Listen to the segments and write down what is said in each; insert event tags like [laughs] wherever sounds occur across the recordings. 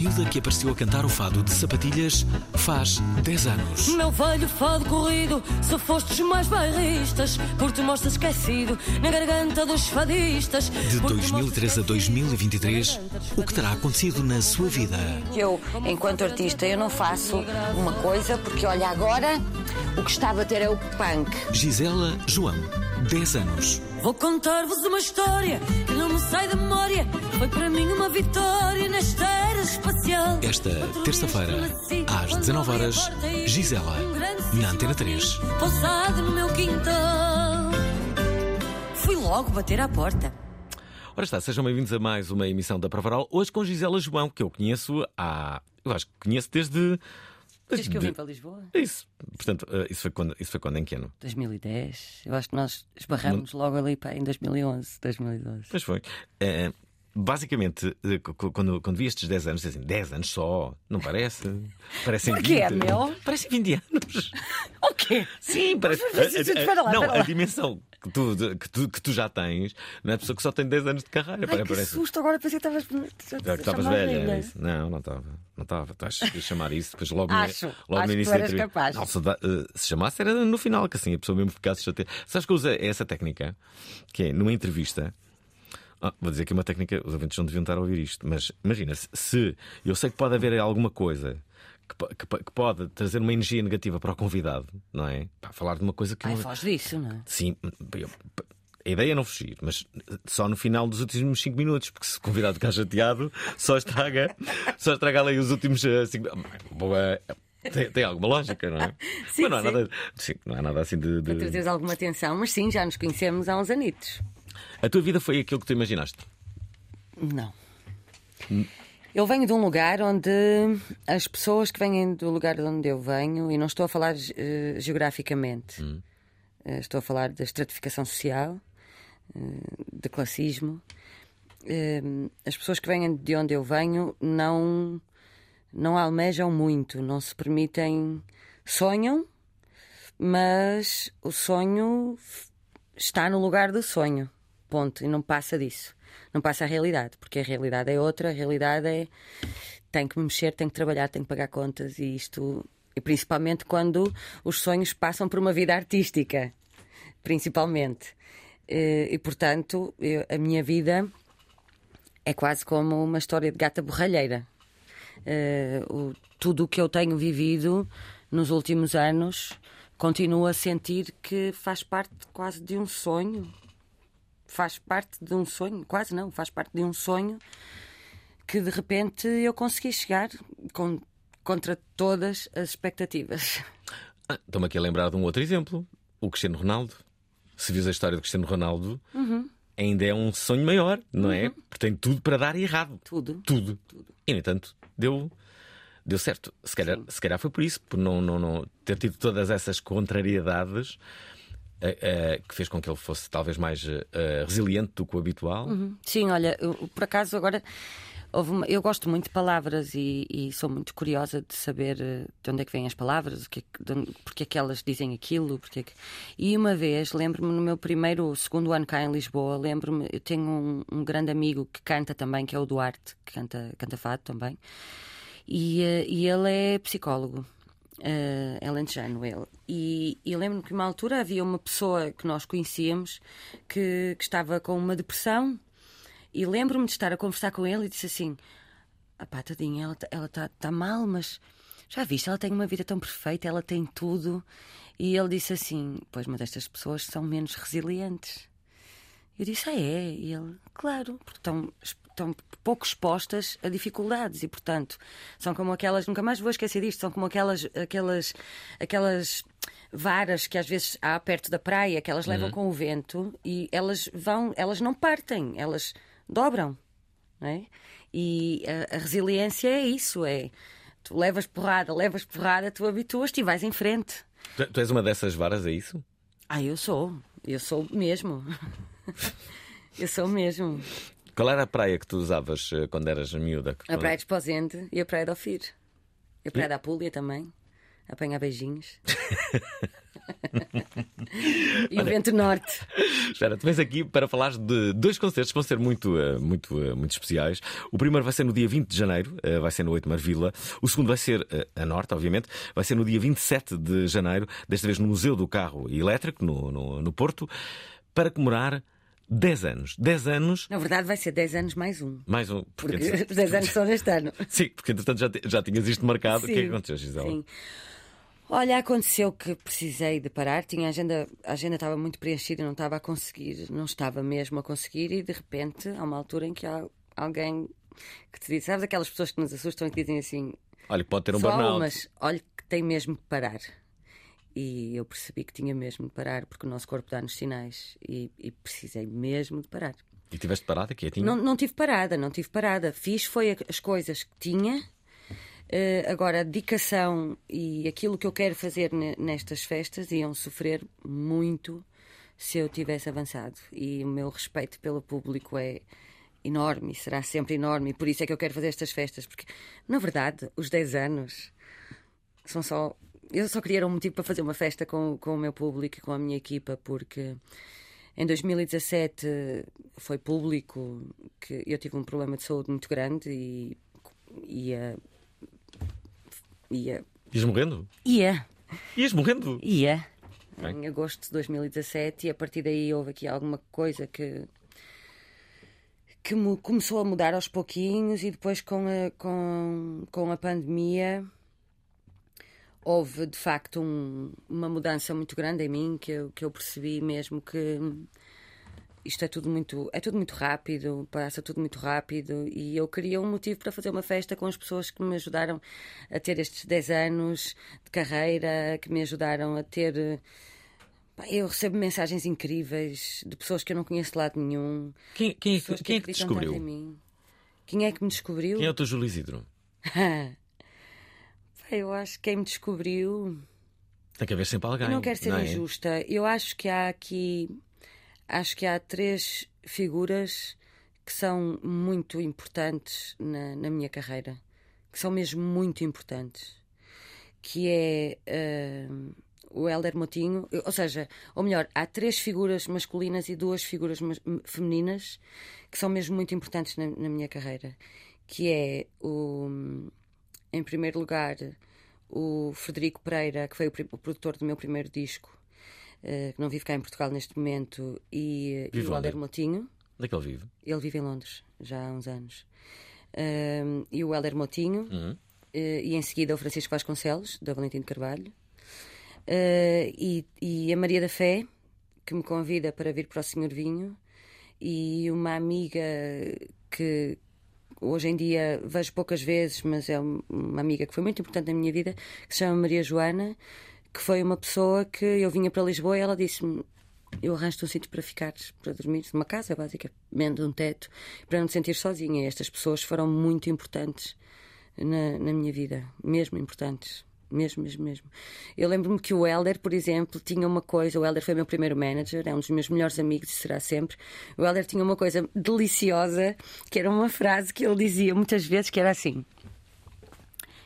Miúda que apareceu a cantar o fado de sapatilhas faz 10 anos. Meu velho fado corrido, se fostes mais bairristas, por te mostras esquecido na garganta dos fadistas. De 2003 a 2023, o que terá acontecido na sua vida? Eu, enquanto artista, eu não faço uma coisa porque, olha, agora o que está a bater é o punk. Gisela João, 10 anos. Vou contar-vos uma história que sai da memória. Foi para mim uma vitória nesta era espacial. Esta terça-feira, às 19 horas, Gisela, na Antena 3. Pousado no meu quintal. Fui logo bater à porta. Ora está, sejam bem-vindos a mais uma emissão da Provaral. Hoje com Gisela João, que eu conheço há. Eu acho que conheço desde. Desde que eu vim para Lisboa? Isso. Portanto, eh, isso foi quando, isso foi quando em que ano? 2010. Eu acho que nós esbarramos logo ali pá, em 2011, 2012. Pois foi. Eh, basicamente, eh, quando, quando vi estes 10 anos, dizem 10 anos só, não parece? [laughs] Parecem Porquê, 20. meu? [laughs] Parecem 20 anos. [laughs] O quê? Sim, parece. Espera lá, não, a dimensão que tu, que, tu, que tu já tens não é pessoa que só tem 10 anos de carreira. Ai, que parece. susto, agora pensei que estavas. Que estavas velha, era isso. Não, não estava. Não estava. Tu achas que chamar isso depois logo, Acho. no, logo Acho no que início tu da eras capaz. Não, se, eh, se chamasse era no final, que assim a pessoa mesmo ficasse chateada. Sabes que usei essa técnica? Que é numa entrevista. Ah, vou dizer que é uma técnica, os ouvintes não deviam estar a ouvir isto, mas imagina, se, eu sei que pode haver alguma coisa que, que que pode trazer uma energia negativa para o convidado, não é? Pá, falar de uma coisa que Ai, não- foge disso, não é? Sim, eu- a ideia é não fugir, mas só no final dos últimos 5 minutos, porque se o convidado ficar chateado, só estraga, só estraga ali os últimos 5 Boa. Tem, tem alguma lógica, não é? Sim, mas não há, sim. nada, sim, não há nada assim de. de- Para trazeres alguma atenção, mas sim, já nos conhecemos há uns anitos. A tua vida foi aquilo que tu imaginaste. Não. Eu venho de um lugar onde as pessoas que vêm do lugar de onde eu venho, e não estou a falar eh, geograficamente, eh, estou a falar da estratificação social, eh, de classismo. As pessoas que vêm de onde eu venho não, não almejam muito, não se permitem. Sonham, mas o sonho está no lugar do sonho. Ponto. E não passa disso. Não passa a realidade, porque a realidade é outra. A realidade é. Tem que me mexer, tem que trabalhar, tem que pagar contas e isto. E principalmente quando os sonhos passam por uma vida artística. Principalmente. Eh, E portanto, eu- a minha vida é quase como uma história de gata borralheira. Eh, o- tudo o que eu tenho vivido nos últimos anos continuo a sentir que faz parte quase de um sonho. Faz parte de um sonho, quase não, faz parte de um sonho que de repente eu consegui chegar com- contra todas as expectativas. Ah, Estou-me aqui a lembrar de um outro exemplo: o Cristiano Ronaldo. Se vis a história do Cristiano Ronaldo, ainda é um sonho maior, não é? Porque tem tudo para dar errado. Tudo. Tudo. E, no entanto, deu, deu certo. Se calhar, se calhar foi por isso, por não, não, não ter tido todas essas contrariedades eh, que fez com que ele fosse talvez mais eh, resiliente do que o habitual. Sim, olha, eu, por acaso agora eu gosto muito de palavras e, e sou muito curiosa de saber de onde é que vêm as palavras, é porque é que elas dizem aquilo, porque é que... E uma vez, lembro-me no meu primeiro, segundo ano cá em Lisboa, lembro-me, eu tenho um, um grande amigo que canta também, que é o Duarte, que canta, canta fado também, e, e ele é psicólogo. Uh, é lentejano ele. E, e lembro-me que, uma altura, havia uma pessoa que nós conhecíamos que, que estava com uma depressão. E lembro-me de estar a conversar com ele e disse assim: ah pá, tadinha, ela está ela tá, tá mal, mas já viste, ela tem uma vida tão perfeita, ela tem tudo. E ele disse assim: Pois, mas estas pessoas são menos resilientes. Eu disse: Ah, é? E ele: Claro, porque estão, estão pouco expostas a dificuldades e, portanto, são como aquelas. Nunca mais vou esquecer disto, são como aquelas. aquelas, aquelas varas que às vezes há perto da praia que elas levam com o vento e elas vão, elas não partem, elas dobram, é? E a, a resiliência é isso, é tu levas porrada, levas porrada, tu habituas-te e vais em frente. Tu, tu és uma dessas varas, é isso? Ah, eu sou, eu sou mesmo. [laughs] eu sou mesmo. Qual era a praia que tu usavas eh, quando eras miúda? A Praia de Esposende e a Praia de Ofir. E a Praia da Apúlia também. Apanhar beijinhos. [laughs] e o vento norte. Espera, tu vens aqui para falar de dois concertos que vão ser muito, eh, muito, eh, muito especiais. O primeiro vai ser no dia 20 de janeiro, vai ser no 8 Mar Vila. O segundo vai ser a norte, obviamente, vai ser no dia 27 de janeiro, desta vez no Museu do Carro Elétrico, no, no, no Porto, para comemorar 10 anos. 10 anos, Na verdade, vai ser 10 anos mais um. mais um. Porque os 10 [laughs] anos são neste ano. [laughs] Sim, porque entretanto já, já tinhas isto marcado. O que é que Sim, aconteceu, Gisela? Sim. Olha, aconteceu que precisei de parar. Tinha a agenda, a agenda estava muito preenchida, não estava a conseguir, não estava mesmo a conseguir, e de repente há uma altura em que há alguém que te diz, sabes aquelas pessoas que nos assustam e que dizem assim, Olha, pode ter um só burnout. mas olha que tem mesmo que parar. E eu percebi que tinha mesmo de parar, porque o nosso corpo dá-nos sinais e, e precisei mesmo de parar. E tiveste parada, quietinho? Não, não tive parada, não tive parada. Fiz foi as coisas que tinha. Eh, agora, a dedicação e aquilo que eu quero fazer ne- nestas festas iam sofrer muito se eu tivesse avançado. E o meu respeito pelo público é enorme será sempre enorme. E por isso é que eu quero fazer estas festas, porque, na verdade, os 10 anos são só. Eu só queria um motivo para fazer uma festa com, com o meu público e com a minha equipa, porque em 2017 foi público que eu tive um problema de saúde muito grande e ia. ia. Ias morrendo? ia. Ias morrendo? ia. Bem. Em agosto de 2017, e a partir daí houve aqui alguma coisa que. que começou a mudar aos pouquinhos, e depois com a, com, com a pandemia houve de facto um- uma mudança muito grande em mim que eu, que eu percebi mesmo que isto é tudo muito é tudo muito rápido passa tudo muito rápido e eu queria um motivo para fazer uma festa com as pessoas que me ajudaram a ter estes 10 anos de carreira que me ajudaram a ter eu recebo mensagens incríveis de pessoas que eu não conheço de lado nenhum Quem, quem, é que- quem é que te descobriu? quem é que me descobriu Quem é o teu Júlio Isidro? [laughs] Eu acho que quem me descobriu Tem que haver sempre alguém. Eu não quero ser é? injusta. Eu acho que há aqui. Acho que há três figuras que são muito importantes na, na minha carreira. Que são mesmo muito importantes. Que é ah, o Helder Motinho. Ou seja, ou melhor, há três figuras masculinas e duas figuras femininas que são mesmo muito importantes na, na minha carreira. Que é o. Em primeiro lugar, o Frederico Pereira, que foi o, o produtor do meu primeiro disco, eh, que não vive cá em Portugal neste momento, e, e o onde? Alder Motinho. Onde é que ele vive? Ele vive em Londres já há uns anos. Ahm, e o Helder Motinho. Uhum. eh, e em seguida o Francisco Vasconcelos, da Valentim de Carvalho. Eh, e, e a Maria da Fé, que me convida para vir para o Senhor Vinho. E uma amiga que hoje em dia vejo poucas vezes, mas é um- uma amiga que foi muito importante na minha vida, que se chama Maria Joana, que foi uma pessoa que eu vinha para Lisboa e ela disse-me eu arranjo-te um sítio para ficares, para dormir, uma casa, basicamente, um teto, para não te sentir sozinha. E estas pessoas foram muito importantes na, na minha vida, mesmo importantes. Mesmo, mesmo, mesmo. Eu lembro-me que o Helder, por exemplo, tinha uma coisa. O Helder foi meu primeiro manager, é um dos meus melhores amigos e será sempre. O Helder tinha uma coisa deliciosa, que era uma frase que ele dizia muitas vezes, que era assim.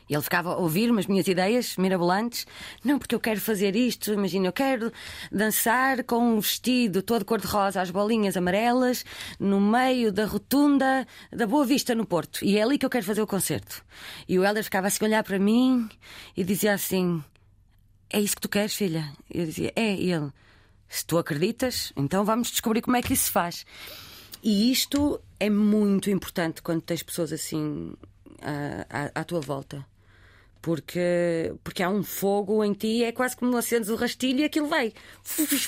Ele ficava a ouvir-me as minhas ideias mirabolantes. Não, porque eu quero fazer isto. Imagina, eu quero dançar com um vestido todo cor-de-rosa, as bolinhas amarelas, no meio da rotunda da Boa Vista, no Porto. E é ali que eu quero fazer o concerto. E o Helder ficava assim a olhar para mim e dizia assim: É isso que tu queres, filha? Eu dizia: É. E ele: Se tu acreditas, então vamos descobrir como é que isso se faz. E isto é muito importante quando tens pessoas assim à, à, à tua volta. Porque, porque há um fogo em ti, é quase como acendes o rastilho e aquilo vai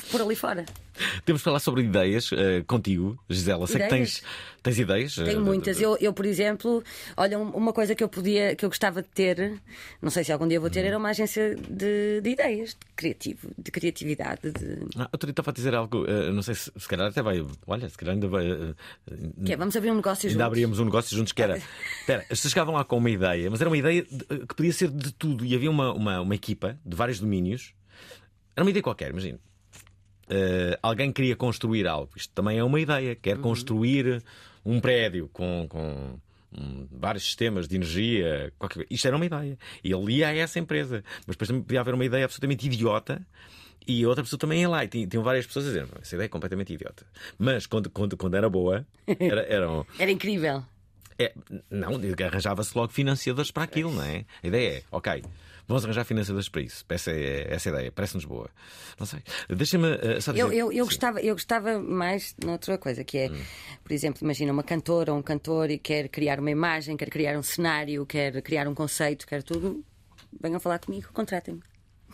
por ali fora. [laughs] Temos de falar sobre ideias uh, contigo, Gisela. Sei Ideias? que tens, tens ideias. Tenho uh, muitas. Eu, eu, por exemplo, olha, um- uma coisa que eu podia, que eu gostava de ter, não sei se algum dia vou ter, era uma agência de, de ideias, de criativo, de criatividade, de. Ah, dia estava a dizer algo, uh, não sei se, se calhar até vai. Olha, se calhar ainda vai. uh, Que é, vamos abrir um negócio Ainda juntos. abríamos um negócio juntos que era. [laughs] Espera, vocês chegavam lá com uma ideia, mas era uma ideia de- que podia ser de tudo. E havia uma, uma, uma equipa de vários domínios. Era uma ideia qualquer, imagina. Eh, alguém queria construir algo. Isto também é uma ideia. Quer construir um prédio com, com hum, vários sistemas de energia. Qualquer... Isto era uma ideia. E ele ia a essa empresa. Mas depois também podia haver uma ideia absolutamente idiota. E outra pessoa também ia lá e tinha- tinham várias pessoas a dizer essa ideia é completamente idiota. Mas quando, quando, quando era boa, [laughs] era, eram, Era incrível. é, não, arranjava-se logo financiadores para aquilo, não é? A ideia é, ok, vamos arranjar financiadores para isso. Essa é essa é ideia, parece-nos boa. Não sei. Deixa-me eh, só dizer. Eu, eu, eu, gostava, eu gostava mais noutra coisa, que Hum. é, por exemplo, imagina uma cantora ou um cantor e quer criar uma imagem, quer criar um cenário, quer criar um conceito, quer tudo. Venham falar comigo, contratem-me.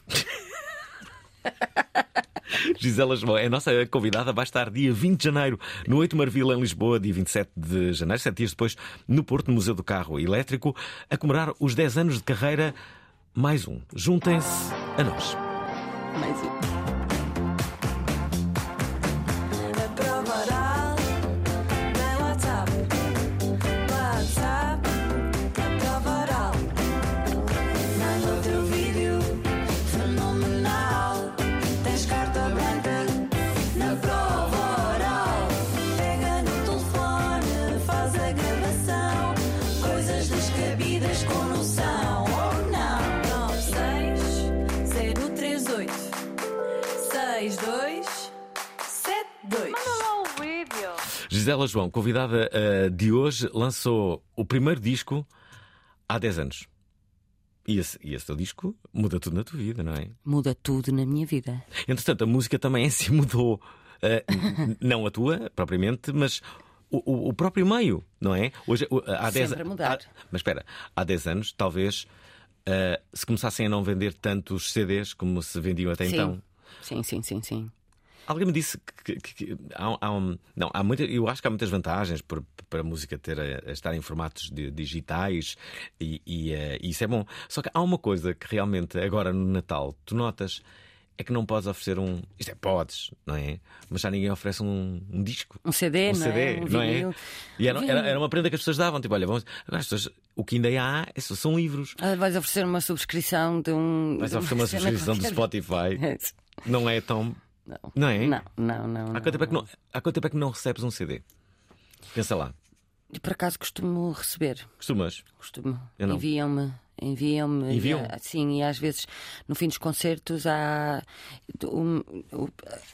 [laughs] Gisela João é a nossa convidada, vai estar dia 20 de janeiro no 8 Marvila, em Lisboa, dia 27 de janeiro, sete dias depois, no Porto, no Museu do Carro Elétrico, a comemorar os 10 anos de carreira. Mais um. Juntem-se a nós. Mais um. Gisela João, convidada eh, de hoje, lançou o primeiro disco há 10 anos. E esse, e esse teu disco muda tudo na tua vida, não é? Muda tudo na minha vida. Entretanto, a música também em si mudou. N- não a tua, propriamente, mas o, o- o próprio meio, não é? Hoje, há 10 Sempre a mudar. há- mas espera, há 10 anos, talvez, eh, se começassem a não vender tantos CDs como se vendiam até sim. então. sim, sim, sim, sim. Alguém me disse que, que- que há, há um, não, há muita, eu acho que há muitas vantagens por- para a música ter a, a estar em formatos de- digitais e, e, eh, e isso é bom. Só que há uma coisa que realmente agora no Natal tu notas é que não podes oferecer um. Isto é, podes, não é? Mas já ninguém oferece um, um disco. Um CD, Um não CD, é? Um não é? vinil. E era, era, era uma prenda que as pessoas davam. Tipo, olha, vamos. Agora as pessoas, o que ainda há é- são livros. Ah, vais oferecer uma subscrição de um. Vais oferecer uma [laughs] subscrição do. Spotify. [laughs] Não é tão. Não. Não é? Não, não, não. Há não. quanto, tempo é que não, há quanto tempo é que não recebes um CD? Pensa lá. E por acaso costumo receber. Costumas? Costumo. Não. Enviam-me. Enviam-me. Enviam? E, ah, Sim, e às vezes no fim dos concertos há. O, o-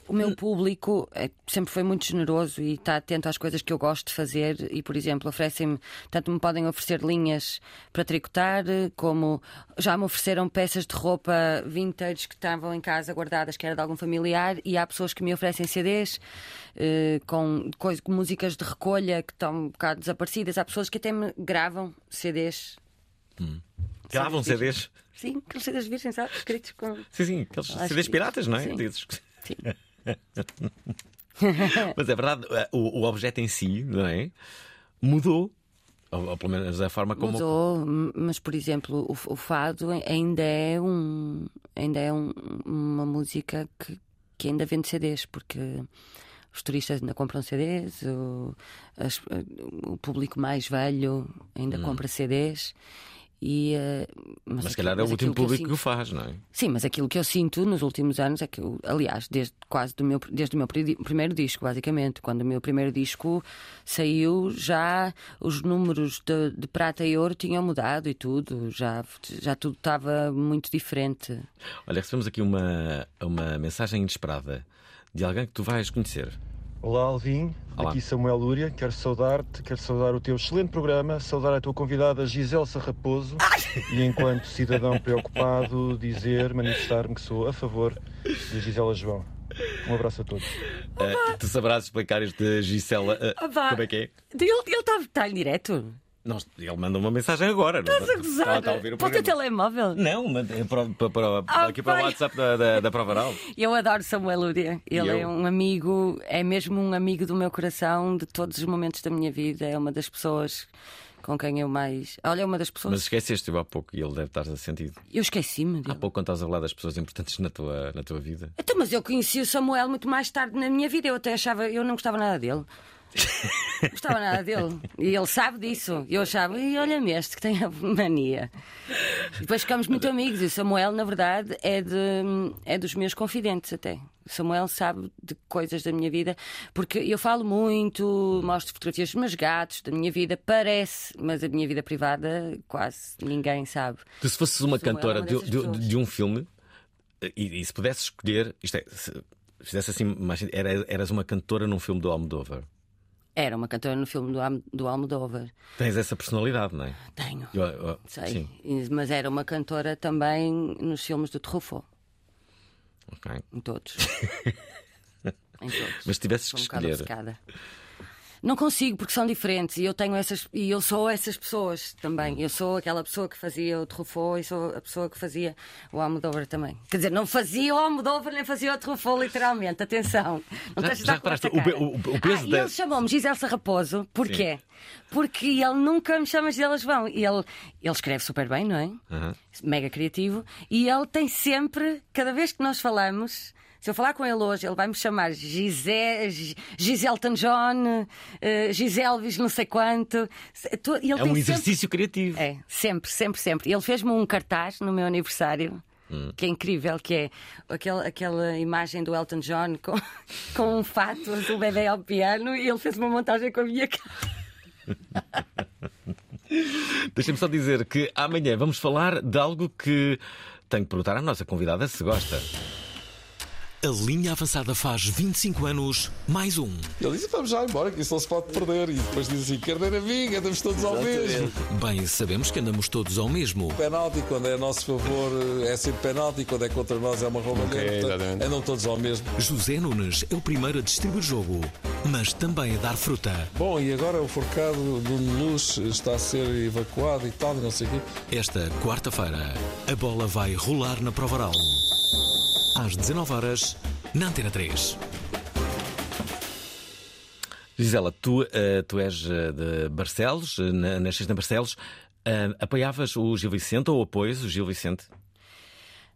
o meu público é- sempre foi muito generoso e está atento às coisas que eu gosto de fazer. E, por exemplo, oferecem-me. Tanto me podem oferecer linhas para tricotar, como já me ofereceram peças de roupa vintage que estavam em casa guardadas, que era de algum familiar. E há pessoas que me oferecem CDs eh, com, coisa- com músicas de recolha que estão um bocado desaparecidas. Há pessoas que até me gravam CDs. Gravam CDs? Sim, aqueles CDs virgens, sabe? Escritos com. Sim, sim, aqueles CDs piratas, não é? sim. Dizes. Sim. [laughs] Mas é verdade, o, o objeto em si, não é? Mudou. Ou, ou pelo menos a forma como. Mudou, mas por exemplo, o, o fado ainda é um ainda é um- uma música que, que ainda vende CDs, porque os turistas ainda compram CDs, o, as- o público mais velho ainda compra CDs. E, eh, Mas se calhar é o último aquilo que público que o sinto- faz, não é? Sim, mas aquilo que eu sinto nos últimos anos é que, eu, aliás, desde quase do meu, desde o meu pri- primeiro disco, basicamente, quando o meu primeiro disco saiu, já os números de, de prata e ouro tinham mudado e tudo, já, já tudo estava muito diferente. Olha, recebemos aqui uma, uma mensagem inesperada de alguém que tu vais conhecer. Olá Alvin, Olá. aqui Samuel Lúria, quero saudar-te, quero saudar o teu excelente programa, saudar a tua convidada Giselsa Raposo e enquanto cidadão preocupado dizer, manifestar-me que sou a favor de Gisela João. Um abraço a todos. Ah, tu sabrás explicar este Gisela. vá. como é que é? Ele está tá em direto? Nós- ele manda uma mensagem agora. Estás a gozar? Está a o Para o teu telemóvel? Não, manda- é para, para, para- Ah, aqui para o. WhatsApp da, da, da Prova Oral. [laughs] Eu adoro Samuel Lúria. Ele é um amigo, é mesmo um amigo do meu coração, de todos os momentos da minha vida. É uma das pessoas com quem eu mais. Olha, é uma das pessoas. Mas esqueceste há pouco e ele deve estar sentido. Eu esqueci-me Há pouco, quando estás a falar das pessoas importantes na tua, na tua vida. Então, mas eu conheci o Samuel muito mais tarde na minha vida. Eu até achava, eu não gostava nada dele. Não gostava nada dele. E ele sabe disso. Eu achava, e olha-me este que tem a mania. E depois ficamos muito amigos. E o Samuel, na verdade, é, de, é dos meus confidentes até. O Samuel sabe de coisas da minha vida, porque eu falo muito, mostro fotografias dos meus gatos, da minha vida, parece, mas a minha vida privada quase ninguém sabe. Tu, se fosses uma Samuel é cantora de, de- de um filme e, e se pudesses escolher, isto é, se fizesse assim, era, eras uma cantora num filme do Almodóvar. Era uma cantora no filme do, Am- do Almodóvar. Tens essa personalidade, não é? Tenho. Eu- eu- Sei. Sim, Mas era uma cantora também nos filmes do Truffaut, ok. em todos. [laughs] em todos. Mas se tivesses Sou que um escolher. Não consigo porque são diferentes e eu tenho essas e eu sou essas pessoas também. Eu sou aquela pessoa que fazia o Truffaut e sou a pessoa que fazia o Almodóvar também. Quer dizer, não fazia o Almodóvar nem fazia o Truffaut literalmente. Atenção. Não Já- já reparaste, o o- o peso ah, da- ele chamou-me Gisele Sarraposo. Porquê? Porque ele nunca me chama Gisele João. E ele, ele escreve super bem, não é? Aham. mega criativo, e ele tem sempre, cada vez que nós falamos, se eu falar com ele hoje, ele vai me chamar Gisele, Giselton John, eh, Giselvis não sei quanto. Ele é um sempre- exercício criativo. É, sempre, sempre, sempre. Ele fez-me um cartaz no meu aniversário. Hum. Que é incrível, que é aquela, aquela imagem do Elton John com, [laughs] com um fato do bebê ao piano e ele fez uma montagem com a minha cara. [laughs] Deixa-me só dizer que amanhã vamos falar de algo que tenho que perguntar à nossa convidada se gosta. A linha avançada faz 25 anos, mais um. Ele disse: Vamos já embora, que isso não se pode perder. E depois diz assim: Carneira amiga, andamos todos ao mesmo. Bem, sabemos que andamos todos ao mesmo. Penalti, quando é a nosso favor, é sempre penalti. Quando é contra nós, é uma roubalheira. Portanto, exatamente. andam todos ao mesmo. José Nunes é o primeiro a distribuir jogo, mas também a dar fruta. Bom, e agora o forcado do Luz está a ser evacuado e tal, não sei o quê. Esta quarta-feira, a bola vai rolar na prova oral. Às 19 horas, na Antena 3. Gisela, tu, eh, tu és eh, de Barcelos, eh, na- nasceste em Barcelos. Apoiavas o Gil Vicente ou apoias o Gil Vicente?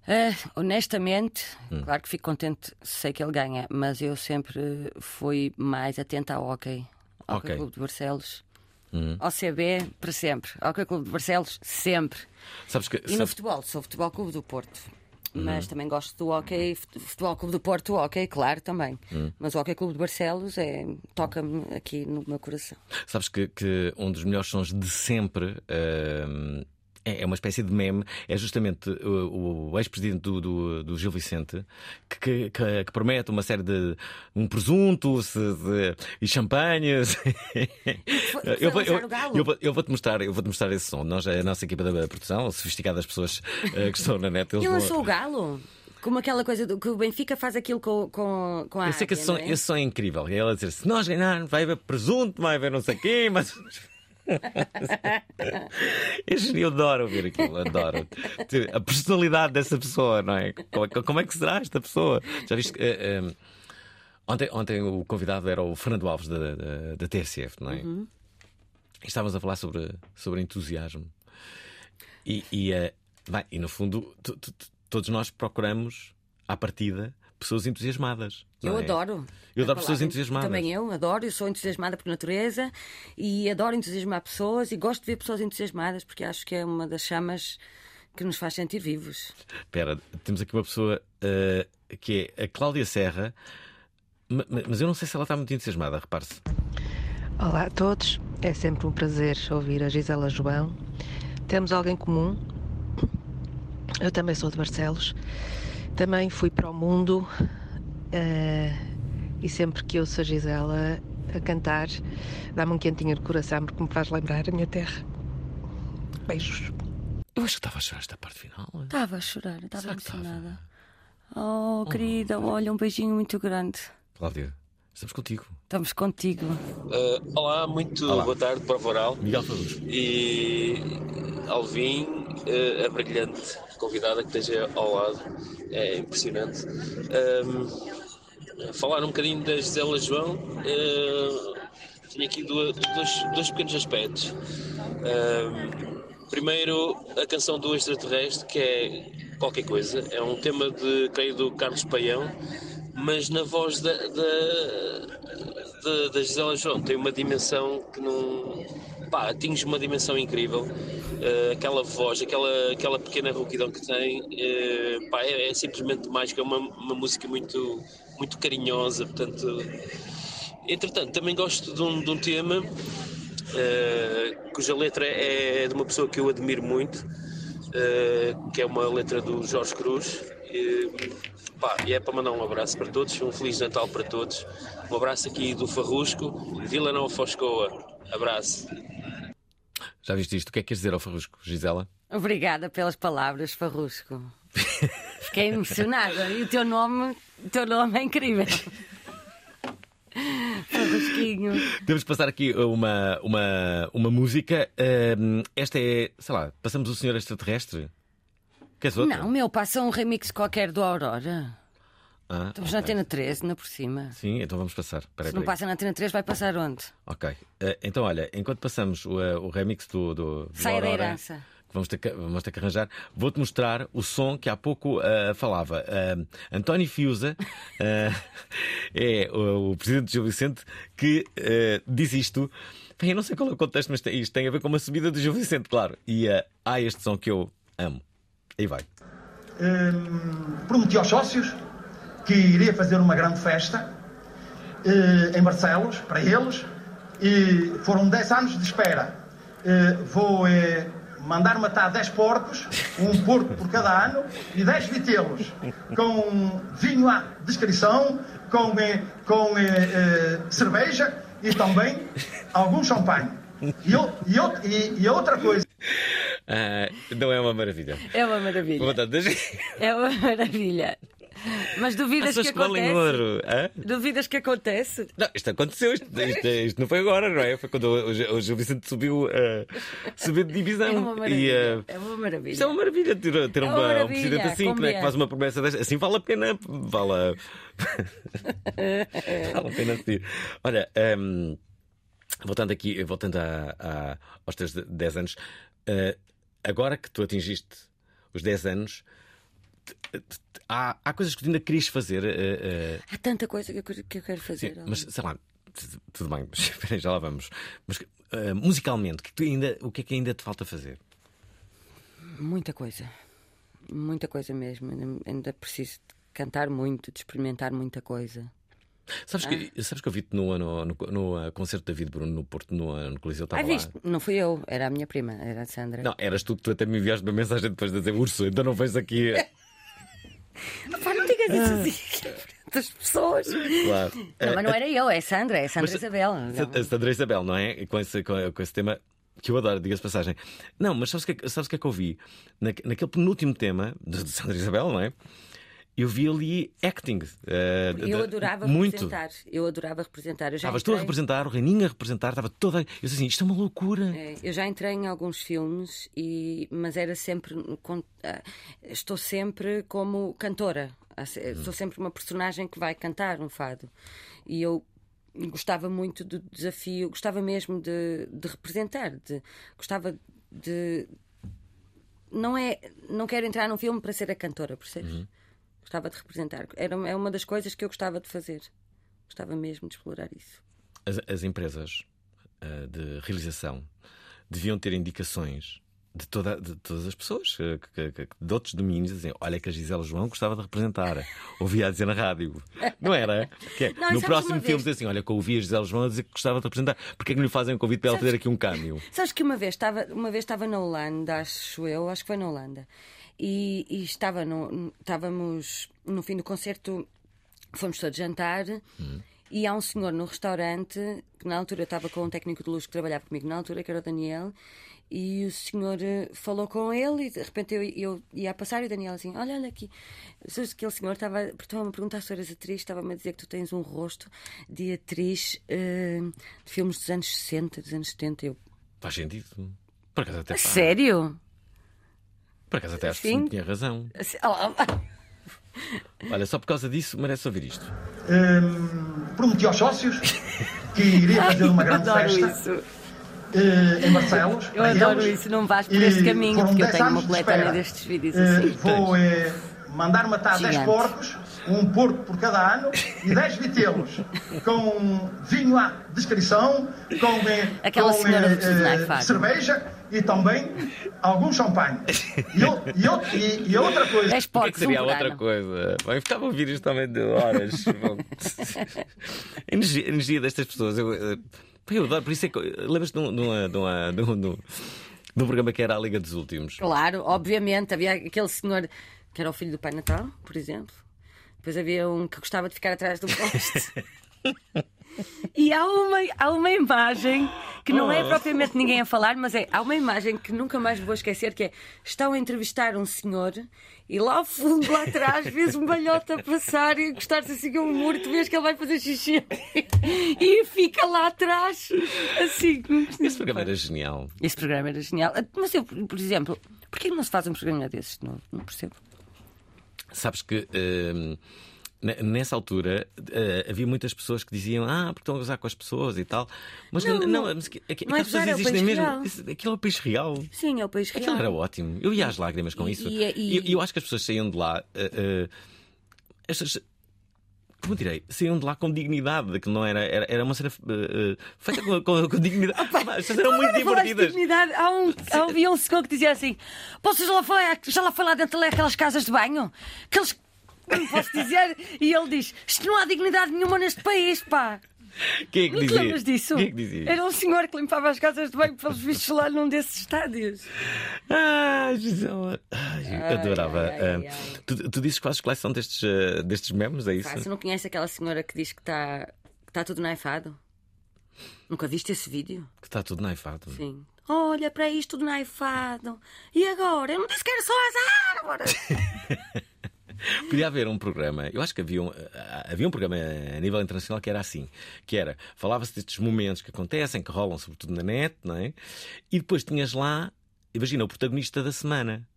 Ah, honestamente, Hum. claro que fico contente, sei que ele ganha, mas eu sempre fui mais atenta ao hockey. Ao Ok. Hum. Clube de Barcelos. Ao CB, para sempre. Ao Clube de Barcelos, sempre. Sabes que. E no sabes- futebol, sou Futebol Clube do Porto. Uhum. Mas também gosto do hockey, Fut- Futebol Clube do Porto, hockey, claro, também. Hum. Mas o Hockey Clube de Barcelos é, toca-me aqui no meu coração. Sabes que, que um dos melhores sons de sempre ehm, é, é uma espécie de meme. É justamente o, o ex-presidente do, do, do Gil Vicente que, que, que- que promete uma série de. um presunto se- se- e champanhes. o galo. eu vou- eu vou-te mostrar, eu vou-te mostrar esse som. Nós, a nossa equipa da produção, sofisticadas pessoas eh, que estão na net, eles E vão- o galo? Como aquela coisa do, que o Benfica faz aquilo com, com, com a Eu sei que águia, esse som, é? esse som é incrível. É ela dizer: se nós ganharmos, vai haver presunto, vai haver não sei quê, mas. Eu, eu adoro ouvir aquilo, adoro. A personalidade dessa pessoa, não é? Como, é- como é que será esta pessoa? Já viste? que, eh, eh, ontem, ontem o convidado era o Fernando Alves da, da, da TSF, não é? Uhum. E estávamos a falar sobre, sobre entusiasmo. E, e, eh, bem, e no fundo, tu- tu- tu- todos nós procuramos, à partida, pessoas entusiasmadas. Eu é? adoro. Eu adoro pessoas palavra. entusiasmadas. Também eu adoro, eu sou entusiasmada por natureza e adoro entusiasmar pessoas e gosto de ver pessoas entusiasmadas porque acho que é uma das chamas que nos faz sentir vivos. Espera, temos aqui uma pessoa eh, que é a Cláudia Serra, ma- ma- mas eu não sei se ela está muito entusiasmada, repare-se. Olá a todos, é sempre um prazer ouvir a Gisela João. Temos alguém comum. Eu também sou de Barcelos. Também fui para o mundo eh, e sempre que ouço a Gisela a cantar, dá-me um quentinho de coração porque me faz lembrar a minha terra. Beijos. Eu acho que estava a chorar esta parte final. Estava a chorar, estava que estava? emocionada. Oh, querida, olha, um beijinho muito grande. Cláudia, Estamos contigo. Estamos contigo. Uh, olá, muito Olá. boa tarde, Prova Oral. Miguel Faduz. E Alvin, uh, a brilhante convidada que esteja ao lado, é impressionante. Um, falar um bocadinho da Gisela João, uh, tenho aqui duas- dois, dois pequenos aspectos. Um, primeiro, a canção do extraterrestre, que é qualquer coisa, é um tema de, creio, do Carlos Paião, mas na voz da, da, da, da Gisela João tem uma dimensão que não. pá, atinge uma dimensão incrível. Eh, aquela voz, aquela, aquela pequena rouquidão que tem, eh, pá, é, é simplesmente mágica, é uma, uma música muito, muito carinhosa, portanto. Entretanto, também gosto de um, de um tema eh, cuja letra é de uma pessoa que eu admiro muito, que é uma letra do Jorge Cruz. E, pá, e é para mandar um abraço para todos, um Feliz Natal para todos. Um abraço aqui do Farrusco, Vila Nova Foscoa. Abraço. Já viste isto? O que é que queres dizer ao Farrusco, Gisela? Obrigada pelas palavras, Farrusco. Fiquei emocionada. E o teu nome, o teu nome é incrível. Farrusquinho. Temos que passar aqui uma, uma, uma música. Esta é, sei lá, passamos o Senhor Extraterrestre? Queres outra? Não, meu, passa um remix qualquer do Aurora. Ah, Estamos na ok. Antena 13, ainda por cima. Sim, então vamos passar. Espera aí, Se não passa na Antena 3, vai passar onde? Ok. Eh, então, olha, enquanto passamos o, eh, o remix do, do, do Saia da Aurora, herança. vamos ter que, vamos ter que arranjar, vou-te mostrar o som que há pouco eh, falava. Eh, António Fiusa [laughs] é o, o presidente de Gil Vicente que diz isto. Bem, eu não sei qual é o contexto, mas tem- isto tem a ver com uma subida do Gil Vicente, claro. E há este som que eu amo. Aí vai. Hum, prometi aos sócios que iria fazer uma grande festa eh, em Barcelos, para eles, e foram 10 anos de espera. Eh, vou eh, mandar matar 10 porcos, um porco por cada ano, e 10 vitelos, com vinho à descrição, com, com cerveja e também algum champanhe. E, e- e outra coisa. Ah, não é uma maravilha. É uma maravilha. É uma maravilha. Mas duvidas que acontece? ouro. Duvidas que acontece? Não, isto aconteceu, isto, isto- isto não foi agora, não é? Foi quando o, o, o Gil Vicente subiu, eh, subiu de divisão. É uma E, maravilha. eh, É uma maravilha. isto é uma maravilha ter, ter É um, uma um maravilha, presidente assim, que, é, que faz uma promessa desta. Assim vale a pena. Vale a, [laughs] vale a pena assistir. Olha, ehm, voltando aqui, voltando a, a- aos teus 10 anos, eh, agora que tu atingiste os 10 anos. Há, há coisas que tu ainda querias fazer. eh, eh, Há tanta coisa que eu, que eu quero fazer. Sim, mas sei lá, tudo bem, [laughs] mas espera aí, já lá vamos. Mas eh, musicalmente, o que, tu ainda, o que é que ainda te falta fazer? Muita coisa. Muita coisa mesmo. Ainda preciso de cantar muito, de experimentar muita coisa. Sabes que, sabes que eu vi-te no, no, no, no, eh, concerto de David Bruno no Porto, no, eh, no Coliseu, Ah, estava lá. viste? Não fui eu, era a minha prima, era a Sandra. Não, eras tu que tu até me enviaste uma mensagem depois de dizer urso, então não vens aqui. [laughs] Pá, não digas isso assim das pessoas. Claro. Não, mas não era eu, é a Sandra, é a Sandra Mas- Isabel. Sa- A Sandra Isabel, não é? Com esse, com, com esse tema que eu adoro, diga-se passagem. Não, mas sabes o que, é- sabes que é que eu vi? Na, naquele penúltimo tema de, de Sandra Isabel, não é? Eu vi ali acting. eh, Eu adorava muito. representar. Eu adorava representar. Eu Estavas tu a entrei- representar, o Reininho a representar, estava toda. Eu disse assim: isto é uma loucura. É, eu já entrei em alguns filmes, e, mas era sempre. ah, estou sempre como cantora. Hum. Sou sempre uma personagem que vai cantar um fado. E eu gostava muito do desafio, gostava mesmo de, de representar, de, gostava de. Não é. Não quero entrar num filme para ser a cantora, percebes? Uhum. Gostava de representar. Era, é uma das coisas que eu gostava de fazer. Gostava mesmo de explorar isso. As, as empresas eh, de realização deviam ter indicações de, toda, de todas as pessoas eh, que, que- que- de outros domínios dizem: olha que a Gisela João gostava de representar. [laughs] Ouvia a dizer na rádio. Não era? É, Não, no próximo filme vez- assim: olha que eu ouvi a Gisela João a dizer que gostava de representar. Porquê é que lhe fazem um convite para ela Sabes fazer aqui um câmbio? Sabes que uma vez estava, uma vez estava na Holanda, acho eu, acho que foi na Holanda, e, e estava no, estávamos no fim do concerto, fomos todos jantar. E há um senhor no restaurante, que na altura eu estava com um técnico de luz que trabalhava comigo na altura, que era o Daniel, E o senhor eh, falou com ele e de repente eu, eu ia a passar e o Daniel assim: Olha, olha aqui. Sabes, Aquele senhor estava estava-me a perguntar se tu eras atriz, estava-me a dizer que tu tens um rosto de atriz eh, de filmes dos anos 60, dos anos 70. Eu, Faz sentido. Por acaso até faz. sério? Por acaso até acho que Sim. tinha razão. Assim, Olha, só por causa disso merece ouvir isto. Hum, prometi aos sócios que iria fazer uma grande adoro festa isso. eh, em Barcelos. Eu adoro eles. isso, não vais por E este caminho, porque eu 10 tenho uma de coletânea espera. destes vídeos Eh, assim. Vou eh, mandar matar 10 Gigante. porcos, um porco por cada ano, e 10 vitelos, com vinho à descrição, com, Aquela com senhora do Tudo eh, Naifado. cerveja e também algum champanhe. E, e e- e outra coisa. 10 O que é um seria por outra coisa? Bem, ficava a ouvir isto também de horas. [laughs] A energia, a energia destas pessoas. Eu, eh, pá, eu adoro, por isso é que. Lembras-te de, um- de, uma- de, uma- de de um- de um programa que era a Liga dos Últimos? Claro, obviamente. Havia aquele senhor que era o filho do Pai Natal, por exemplo. Depois havia um que gostava de ficar atrás do poste. [laughs] [laughs] E há uma, há uma imagem que não é propriamente ninguém a falar, mas é há uma imagem que nunca mais vou esquecer que é estão a entrevistar um senhor e lá ao fundo, lá atrás, vês um balhota passar e encostar-se assim a um muro, tu vês que ele vai fazer xixi [laughs] e fica lá atrás assim. Esse programa era genial. Esse programa era genial. Mas eu, por exemplo, porquê não se faz um programa desses de novo? Não percebo. Sabes que hum, nessa altura eh, havia muitas pessoas que diziam ah, porque estão a gozar com as pessoas e tal. Mas Não, não, não. mas aqu- é aquelas pessoas é existem mesmo. real. Aquilo é o país real. Sim, é o país real. Aquilo era ótimo. Eu ia às lágrimas com E- isso. e- e- Eu, eu acho que as pessoas saíam de lá. eh, eh, estas. Como direi? Saíam de lá com dignidade, que não era. Era, era uma cena eh, feita com, com- com dignidade. [laughs] Pá, As pessoas eram muito divertidas. dignidade. Há um, [laughs] havia um senhor que dizia assim: Posso já lá foi, já lá foi lá dentro aquelas casas de banho? Aqueles. Não posso dizer. E ele diz: Isto não há dignidade nenhuma neste país, pá. Quem é que Não te dizia? lembras disso? Quem é que dizia? Era um senhor que limpava as casas de banho pelos vistos lá num desses estádios. Ah, Gisela. Ai, eu Ai, adorava. ai, ai, Ah, Tu, tu dizes que fazes coleção destes, ah, destes memes, é isso? Você não conhece aquela senhora que diz que está que tá tudo naifado? Nunca viste esse vídeo? Que está tudo naifado. Sim. Olha para isto tudo naifado. E agora? Eu não disse que era só as árvores. [laughs] Podia haver um programa, eu acho que havia um, ah, havia um programa a nível internacional que era assim, que era, falava-se destes momentos que acontecem, que rolam sobretudo na net, não é? E depois tinhas lá, imagina, o protagonista da semana.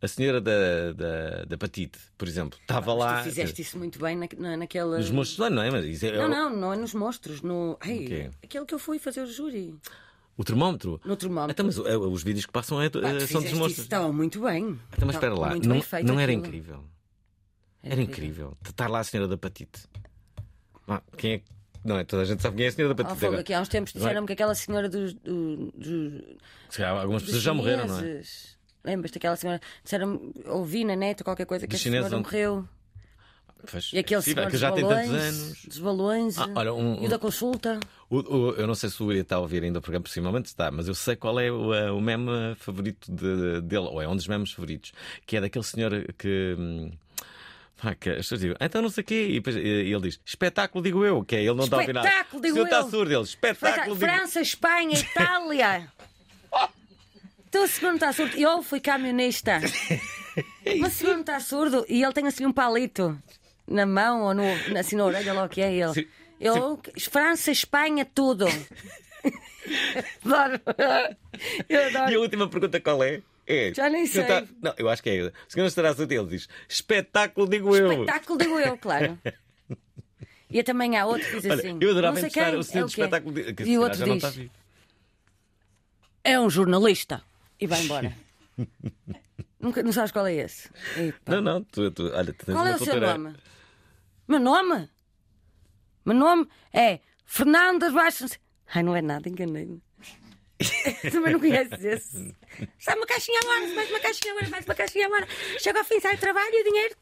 A senhora da, da, da Patite, por exemplo, estava lá. Tu fizeste isso muito bem na, na, naquela. Nos monstros não é? Mas é Não, não, não é nos monstros. No... Ai, quê? aquele que eu fui fazer o júri. O termómetro. No termómetro. Então, mas eh, os vídeos que passam é- Ah, eh, são dos monstros. Estava muito bem. Então, mas espera lá, não, não era incrível. Era incrível. Estar lá a senhora da Patite. Ah, quem é que. Não é? Toda a gente sabe quem é a senhora da Oh, Patite. fogo, agora. aqui há uns tempos é? disseram-me que aquela senhora dos. do- dos- Se calhar algumas pessoas já morreram, não é? chineses- Lembras-te daquela senhora? Disseram, ouvi na net ou qualquer coisa que a senhora chineses não- morreu. E aquele é possível, senhor que dos já tem balões, tantos anos. dos balões Ah, olha, um- e o da consulta. O- o- eu não sei se o Uri está a ouvir ainda o programa, possivelmente está, mas eu sei qual é o, eh, o meme favorito de- dele, ou é um dos memes favoritos, que é daquele senhor que. hum, pá, que as pessoas dizem, então não sei o quê, e, depois, eh, ele diz, espetáculo, digo eu, que é ele não está a ouvir nada. Espetáculo, digo o senhor está eu. surdo, ele, espetáculo, digo França, Espanha, Itália. Então o senhor não está surdo. Eu fui camionista. [laughs] Mas o senhor não está surdo e ele tem assim um palito na mão ou no, assim na orelha, lá o que é ele. Sim, Eu, França, Espanha, tudo. [laughs] adoro. Eu adoro. E a última pergunta qual é? É. Já nem senhor sei. Não, eu acho que é. O senhor surdo, ele diz, espetáculo, digo eu. Espetáculo, digo eu, claro. [laughs] E também há outro que diz Olha, assim. eu adorava entrevistar o senhor é o espetáculo. de- que E o outro diz: vivo. é um jornalista. E vai embora. [laughs] Nunca, não sabes qual é esse? Não, não, tu, tu, olha, tu tens Qual é o seu nome? Meu nome? Meu nome é Fernandas Baixas. Ai, não é nada, enganei-me. [laughs] Também não conheces esse. Sai uma caixinha agora, mais uma caixinha agora, mais uma caixinha agora. Chega ao fim, sai o trabalho e o dinheiro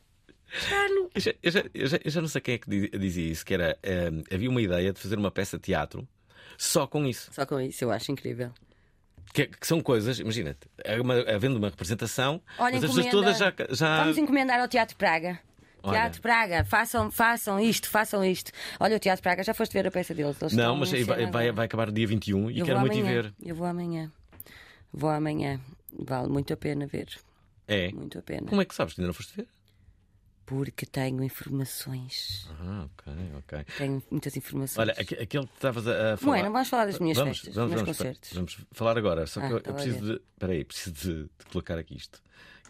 está no. Eu já, eu já- eu já- eu já não sei quem é que di- dizia isso, que era eh, havia uma ideia de fazer uma peça de teatro só com isso. Só com isso, eu acho incrível. Que, que são coisas, imagina-te, é havendo uma representação, Olha, as pessoas todas já. já... Vamos encomendar ao Teatro Praga. Olha. Teatro Praga, façam, façam isto, façam isto. Olha, o Teatro Praga, já foste ver a peça deles. Eles Não, mas vai, vai, acabar dia 21 e Eu quero muito ir ver. Eu vou amanhã. Vou amanhã. Vale muito a pena ver. É. Muito a pena. Como é que sabes que ainda não foste ver? Porque tenho informações. Ah, ok, ok. Tenho muitas informações. Olha, aque- aquele que estavas a, falar. Não é, não vamos falar das minhas vamos, festas, vamos, dos meus vamos, concertos. Vamos falar agora. Só que Ah, eu, eu a preciso de. Espera aí, preciso de, de colocar aqui isto.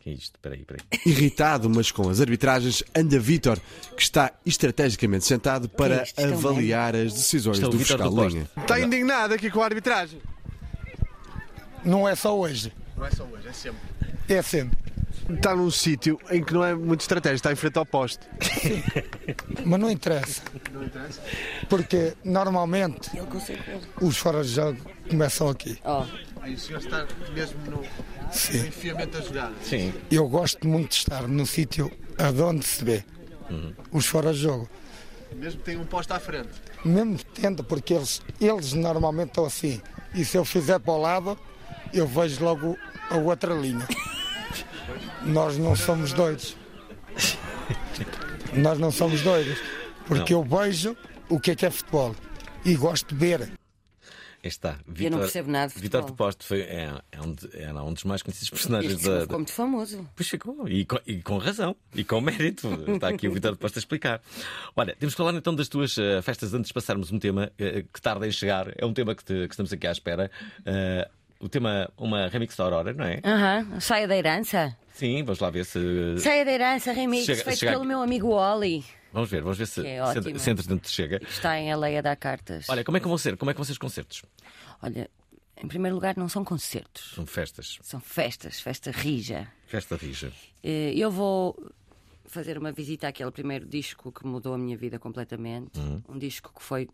Que é isto? Espera aí, espera aí. Irritado, mas com as arbitragens, anda Vítor, que está estrategicamente sentado para é avaliar as decisões do Vítor fiscal do. Linha. Está indignado aqui com a arbitragem? Não é só hoje. Não é só hoje, é sempre. É sempre. Está num sítio em que não é muito estratégico, está em frente ao poste. Mas não interessa. Não interessa? Porque normalmente os fora de jogo começam aqui. Aí o senhor está mesmo no, Sim. no enfiamento da jogada. Sim. Eu gosto muito de estar no sítio aonde se vê os fora de jogo. Mesmo que tenha um poste à frente. Mesmo tendo, porque eles, eles normalmente estão assim. E se eu fizer para o lado, eu vejo logo a outra linha. Nós não somos doidos. Nós não somos doidos. Porque Não. eu vejo o que é que é futebol. E gosto de ver. Está. Eu não percebo nada de futebol. de Poste foi, é, é um, era um dos mais conhecidos personagens Este da. ficou muito famoso. Pois ficou, e com, e com razão, e com mérito. [laughs] Está aqui o Vitor de Posta a explicar. Olha, temos que falar então das tuas eh, festas antes de passarmos um tema eh, que tarda em chegar. É um tema que, te- que estamos aqui à espera. Eh, o tema, uma remix da Aurora, não é? Aham, Saia da Herança. Sim, vamos lá ver se. Saia da Herança Remix, Chega- feito chega pelo meu amigo Oli, Vamos ver, vamos ver se, é se, entretanto chega. está em LA a dar cartas. Olha, como é que vão ser? Como é que vão ser os concertos? Olha, em primeiro lugar, não são concertos, São festas. são festas, festa rija. Festa rija. Eh, Eu vou fazer uma visita àquele primeiro disco que mudou a minha vida completamente. Uhum. Um disco que foi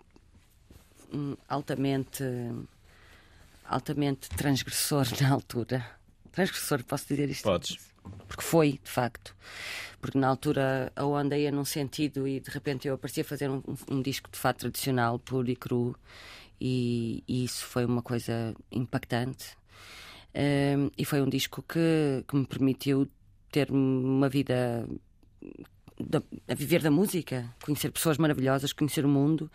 hum, altamente, altamente transgressor [laughs] na altura. Transgressor, posso dizer isto? Podes. Porque foi, de facto. Porque na altura a onda ia num sentido e de repente eu aparecia a fazer um, um- disco de fato tradicional, puro e cru, e, e isso foi uma coisa impactante. Um, e foi um disco que, que me permitiu ter uma vida da- a viver da música, conhecer pessoas maravilhosas, conhecer o mundo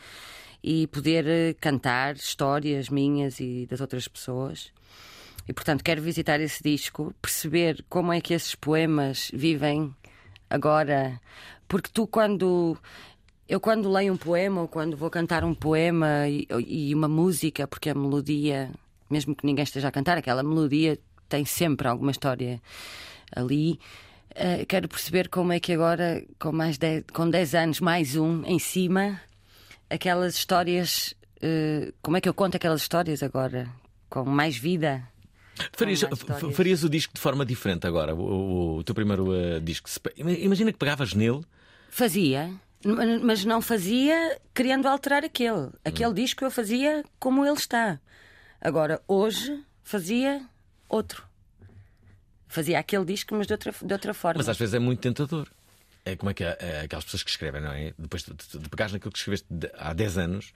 e poder eh, cantar histórias minhas e das outras pessoas. E portanto quero visitar esse disco, perceber como é que esses poemas vivem agora, porque tu quando eu quando leio um poema ou quando vou cantar um poema e, e uma música, porque a melodia, mesmo que ninguém esteja a cantar, aquela melodia tem sempre alguma história ali. eh, quero perceber como é que agora, com mais 10, com 10 anos, mais um em cima, aquelas histórias, eh, como é que eu conto aquelas histórias agora? Com mais vida. Farias, farias o disco de forma diferente agora, o, o- teu primeiro eh, disco. Imagina que pegavas nele. Fazia, mas não fazia querendo alterar aquele. Aquele disco eu fazia como ele está. Agora, hoje, fazia outro. Fazia aquele disco, mas de outra, de outra forma. Mas às vezes é muito tentador. É como é que é, é aquelas pessoas que escrevem, não é? Depois de, de, de pegares naquilo que escreveste de- há 10 anos,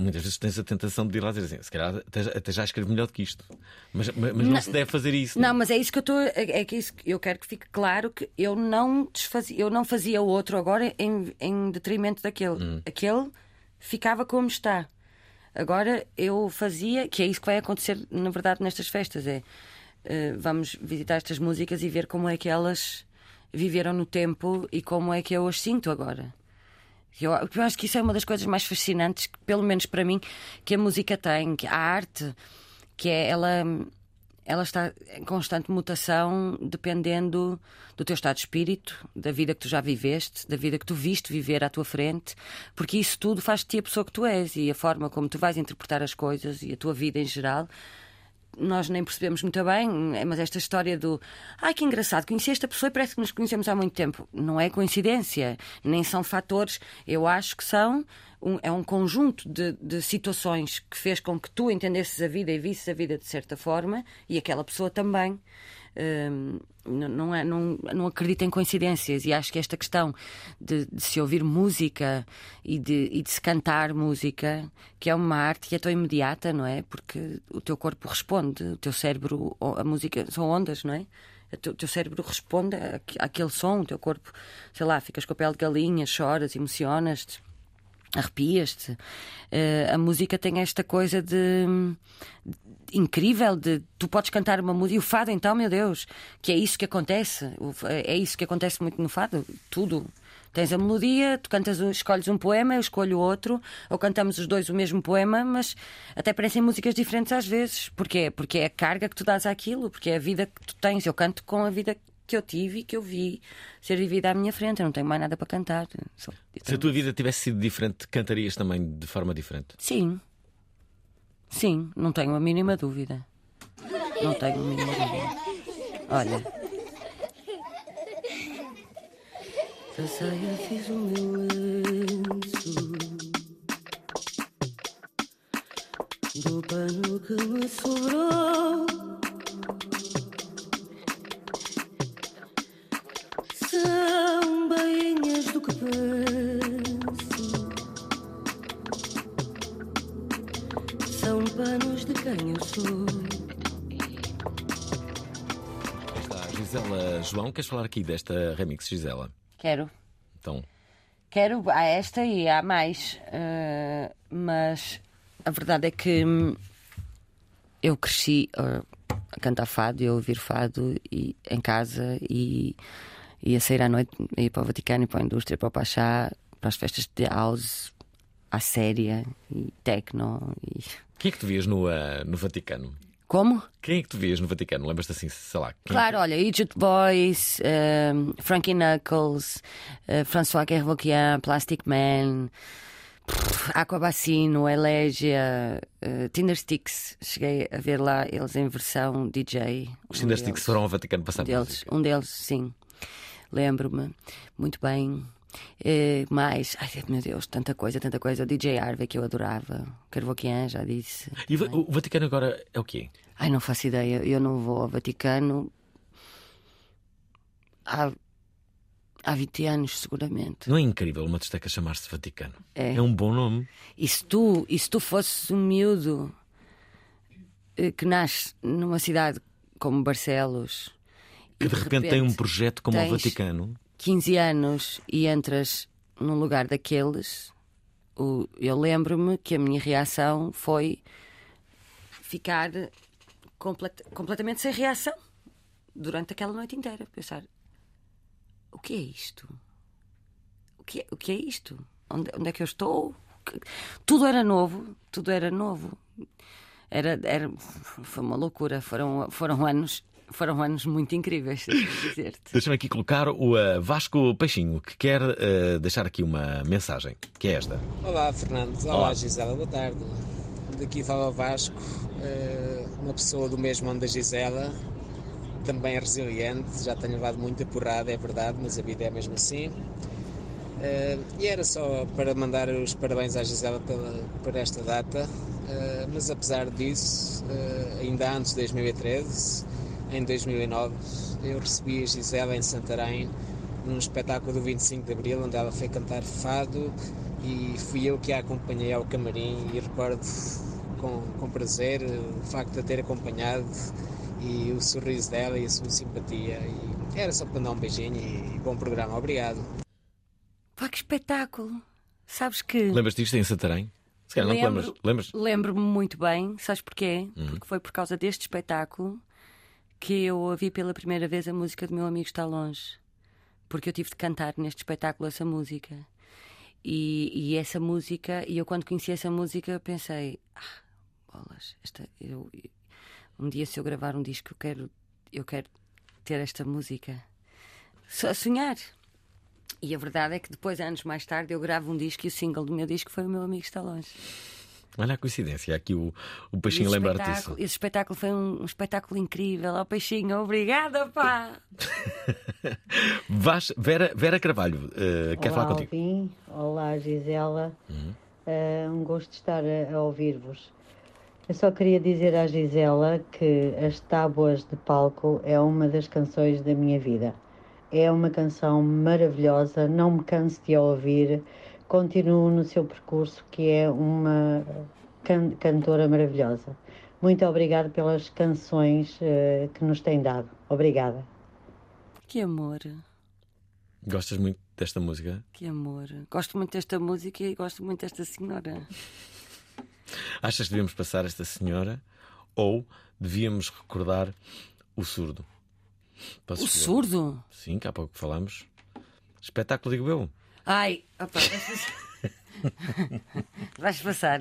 muitas vezes tens a tentação de ir lá dizer assim: se calhar até, já- até já escrevo melhor do que isto. Mas, mas, não, Não- se deve fazer isso. Não, mas é isso que eu estou. É, é que isso eu quero que fique claro que eu não desfazia, eu não fazia o outro agora em, em detrimento daquele. Hum. Aquele ficava como está. Agora eu fazia, que é isso que vai acontecer, na verdade, nestas festas. É eh, vamos visitar estas músicas e ver como é que elas viveram no tempo e como é que eu as sinto agora. Eu, eu acho que isso é uma das coisas mais fascinantes, que, pelo menos para mim, que a música tem, que a arte, que é ela, ela está em constante mutação dependendo do teu estado de espírito, da vida que tu já viveste, da vida que tu viste viver à tua frente, porque isso tudo faz de ti a pessoa que tu és e a forma como tu vais interpretar as coisas e a tua vida em geral nós nem percebemos muito bem, mas esta história do ai que engraçado, conheci esta pessoa e parece que nos conhecemos há muito tempo. Não é coincidência, nem são fatores. Eu acho que são um, é um conjunto de, de situações que fez com que tu entendesses a vida e visses a vida de certa forma e aquela pessoa também. Não, é, não, não acredito em coincidências e acho que esta questão de, de se ouvir música e de, e de se cantar música, que é uma arte que é tão imediata, não é? Porque o teu corpo responde, o teu cérebro, a música são ondas, não é? O teu, cérebro responde àque- àquele som, o teu corpo, sei lá, ficas com a pele de galinha, choras, emocionas-te. Arrepias-te. Eh, a música tem esta coisa de incrível de tu podes cantar uma música e o fado então meu Deus que é isso que acontece é isso que acontece muito no fado tudo. Tens a melodia tu cantas escolhes um poema eu escolho outro ou cantamos os dois o mesmo poema mas até parecem músicas diferentes às vezes. Porquê? Porque é a carga que tu dás àquilo porque é a vida que tu tens eu canto com a vida que eu tive e que eu vi ser vivida à minha frente eu não tenho mais nada para cantar Só- Se a tua vida tivesse sido diferente, cantarias também de forma diferente. Sim. Sim, não tenho a mínima dúvida. Não tenho a mínima dúvida. Olha. Da saia fiz o meu lenço Do pano que me sobrou São bainhas do que penso São panos de quem eu sou. Aí está a Gisela João, queres falar aqui desta remix, Gisela? Quero. Então, Quero. Há esta e há mais. eh, mas a verdade é que eu cresci eh, a cantar fado e a ouvir fado e, em casa e ia sair à noite, ia para o Vaticano, e para a indústria, para o Pachá, para as festas de house, à séria e techno. E... quem é que tu vias no, ah, no Vaticano? Como? Quem é que tu vias no Vaticano? Lembras-te assim, sei lá? Claro, olha, Egypt Boys, ehm, Frankie Knuckles, eh, François Kervokian, Plastic Man, pff, Aquabacino, Elegia, eh, Tinder Sticks. Cheguei a ver lá eles em versão DJ. Os um Tinder deles. Sticks foram ao Vaticano passar Um deles, um deles, sim. Lembro-me. Muito bem. Eh, mais, ai meu Deus, tanta coisa, tanta coisa. O DJ Harvey que eu adorava. Kervokian, já disse. E o Va- o Vaticano agora é o quê? Ai, não faço ideia. Eu não vou ao Vaticano há, há 20 anos, seguramente. Não é incrível uma discoteca chamar-se Vaticano? É. um bom nome. E se tu, e se tu fosses um miúdo eh, que nasce numa cidade como Barcelos Que e de repente tem um projeto como o Vaticano. 15 anos e entras num lugar daqueles, o- eu lembro-me que a minha reação foi ficar complet- completamente sem reação durante aquela noite inteira. Pensar: o que é isto? O que é, o que é isto? Onde, onde é que eu estou? Tudo era novo, tudo era novo. Era, era, foi uma loucura. Foram, foram anos. Foram anos muito incríveis, deixa-me dizer-te. Deixa-me aqui colocar o ah, Vasco Peixinho, que quer ah, deixar aqui uma mensagem, que é esta. Olá, Fernando. Olá, Olá. Gisela. Boa tarde. Daqui fala o Vasco, eh, uma pessoa do mesmo ano da Gisela, também resiliente. Já tenho levado muita porrada, é verdade, mas a vida é mesmo assim. Eh, e era só para mandar os parabéns à Gisela pela, por esta data, eh, mas apesar disso, eh, ainda antes de 2013, em 2009, eu recebi a Gisela em Santarém num espetáculo do 25 de Abril, onde ela foi cantar fado e fui eu que a acompanhei ao camarim e recordo com, com prazer o facto de a ter acompanhado e o sorriso dela e a sua simpatia. E era só para dar um beijinho e bom programa. Obrigado. Pá, que espetáculo! Sabes que. Lembras disto em Santarém? Se calhar não te Lembro- lembras. lembras? Lembro-me muito bem, sabes porquê? Uhum. Porque foi por causa deste espetáculo que eu ouvi pela primeira vez a música do meu amigo Está Longe. Porque eu tive de cantar neste espetáculo essa música. E, e essa música, e eu quando conheci essa música pensei, ah, bolas, esta, eu, um dia se eu gravar um disco eu quero, eu quero ter esta música. Só sonhar. E a verdade é que depois, anos mais tarde, eu gravo um disco e o single do meu disco foi o meu amigo Está Longe. Olha a coincidência, aqui o, o E Peixinho espetáculo- disso. Esse espetáculo foi um, um espetáculo incrível. Ó Peixinho, obrigada, pá! [laughs] Vas, Vera, Vera Carvalho, eh, quer Olá, falar contigo? Alvin. Olá, Gisela. Uhum. É um gosto de estar a, a ouvir-vos. Eu só queria dizer à Gisela que As Tábuas de Palco é uma das canções da minha vida. É uma canção maravilhosa, não me canso de a ouvir. Continuo no seu percurso, que é uma can- cantora maravilhosa. Muito obrigada pelas canções eh, que nos tem dado. Obrigada. Que amor. Gostas muito desta música? Que amor. Gosto muito desta música e gosto muito desta senhora. [laughs] Achas que devíamos passar esta senhora ou devíamos recordar o surdo? Posso O escolher? surdo? Sim, que há pouco falamos. Espetáculo, digo eu. Ai, opa, vais [laughs] passar. vais passar.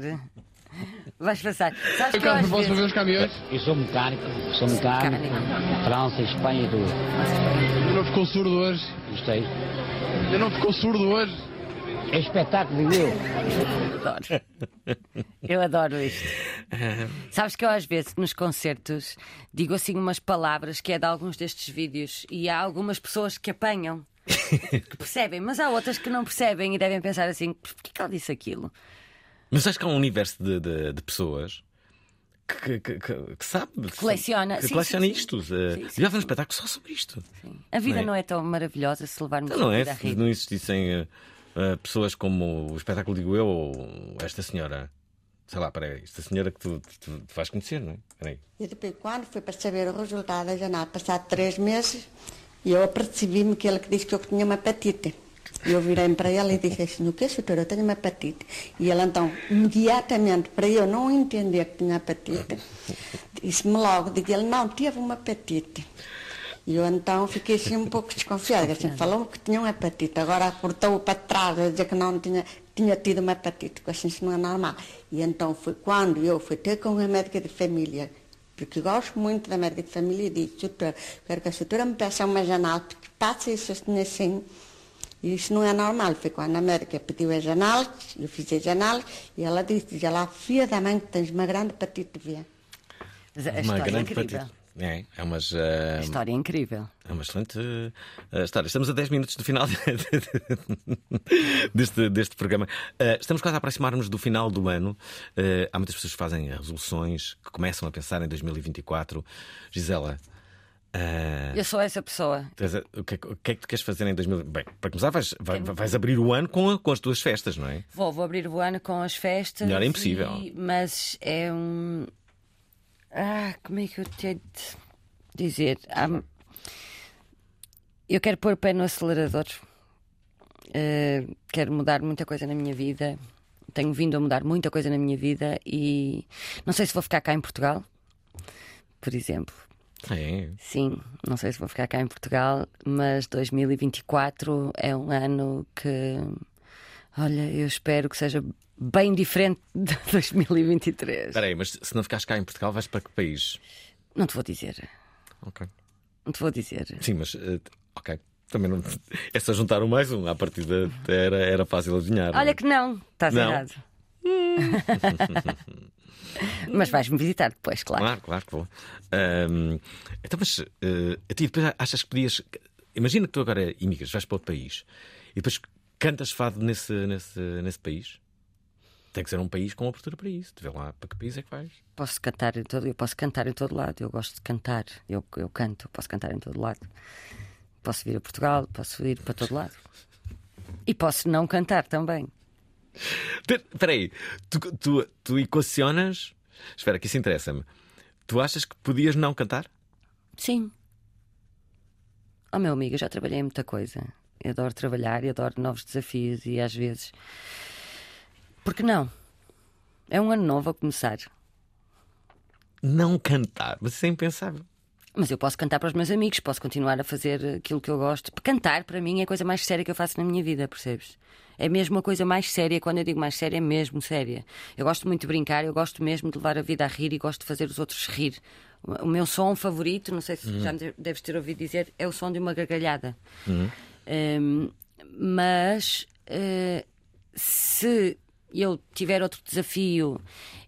Vais passar. Sabes que eu às vezes... Eu sou mecânico, sou mecânico, França, Espanha e tudo. Não ficou surdo hoje? Gostei. Eu não ficou surdo hoje? É espetáculo, digo eu. Adoro. Eu adoro isto. Sabes que eu às vezes nos concertos digo assim umas palavras que é de alguns destes vídeos e há algumas pessoas que apanham, que [laughs] percebem, mas há outras que não percebem e devem pensar assim: porquê que ela disse aquilo? Mas acho que há um universo de, de- de pessoas que, que- que- que sabe. Que coleciona. Que Sim, coleciona sim, isto. Sim, Uh, sim, Já um espetáculo só sobre isto. A vida Não é? não é tão maravilhosa se levarmos Então não a é? vida a Se rir. não existissem uh, uh, pessoas como o espetáculo Digo Eu ou esta senhora. Sei lá, peraí, esta senhora que tu, tu, tu vais conhecer, não é? Peraí. E depois, quando fui para saber o resultado da janela, passado três meses, eu apercebi-me que ele que disse que eu tinha uma hepatite. E eu virei para ele e disse assim, o que, doutor, eu tenho uma hepatite. E ele então, imediatamente, para eu não entender que tinha hepatite, disse-me logo, disse ele, não, teve uma hepatite. E eu então fiquei assim um pouco desconfiada, assim, falou-me que tinha uma hepatite, agora cortou para trás a dizer que não tinha, tinha tido uma hepatite, que assim isso não é normal. E então foi quando eu fui ter com a médica de família, porque gosto muito da médica de família, e disse, doutor, quero que a doutora me peça uma janela, porque passa isso assim, e isso não é normal. Foi quando a médica pediu as análises, eu fiz as análises, e ela disse, diz ela, filha da mãe, que tens uma grande hepatite V. Mas a Uma história é grande incrível. É, é umas. uh, A história é incrível. É uma excelente uh, história. Estamos a 10 minutos do final [laughs] deste, deste programa. Uh, estamos quase a aproximar-nos do final do ano. Há muitas pessoas que fazem resoluções, que começam a pensar em 2024. Gisela. Eu sou essa pessoa. o, que, é que- o que é que tu queres fazer em 2024? Bem, para começar, vais, vai- vais abrir o ano com, a- com as tuas festas, não é? Vou, vou abrir o ano com as festas. Melhor é impossível. e- Mas é um. Ah, como é que eu tenho de dizer? Há- Eu quero pôr o pé no acelerador. Eh, quero mudar muita coisa na minha vida. Tenho vindo a mudar muita coisa na minha vida e não sei se vou ficar cá em Portugal, por exemplo. É. Sim, não sei se vou ficar cá em Portugal, mas 2024 é um ano que, olha, eu espero que seja bem diferente [laughs] de 2023. Espera aí, mas se não ficares cá em Portugal, vais para que país? Não te vou dizer. Ok. Não te vou dizer. Sim, mas uh, ok. Também não. [laughs] É só juntar um mais um. À partida era, era fácil adivinhar. Olha que não, estás Não. errado. [laughs] mas vais-me visitar depois, claro. Claro, claro que vou. Ahm, então, mas eh, a ti depois achas que podias. Imagina que tu agora imigras, vais para outro país e depois cantas fado nesse, nesse, nesse país. Tem que ser um país com abertura para isso. Tu vê lá para que país é que vais. Posso cantar em todo, eu posso cantar em todo lado. Eu gosto de cantar. Eu, eu canto, posso cantar em todo lado. Posso vir a Portugal, posso ir para todo lado. E posso não cantar também. Pe- Espera aí, tu, tu, tu equacionas. Espera, que isso interessa-me. Tu achas que podias não cantar? Sim. Oh meu amigo, eu já trabalhei em muita coisa. Eu adoro trabalhar e adoro novos desafios e às vezes. Por que não? É um ano novo a começar. Não cantar, mas isso é impensável. Mas eu posso cantar para os meus amigos, posso continuar a fazer aquilo que eu gosto. Cantar, para mim, é a coisa mais séria que eu faço na minha vida, percebes? É mesmo a coisa mais séria. Quando eu digo mais séria, é mesmo séria. Eu gosto muito de brincar, eu gosto mesmo de levar a vida a rir e gosto de fazer os outros rir. O meu som favorito, não sei se Uhum. já me de- deves ter ouvido dizer, é o som de uma gargalhada. Uhum. Hum, mas eh, se eu tiver outro desafio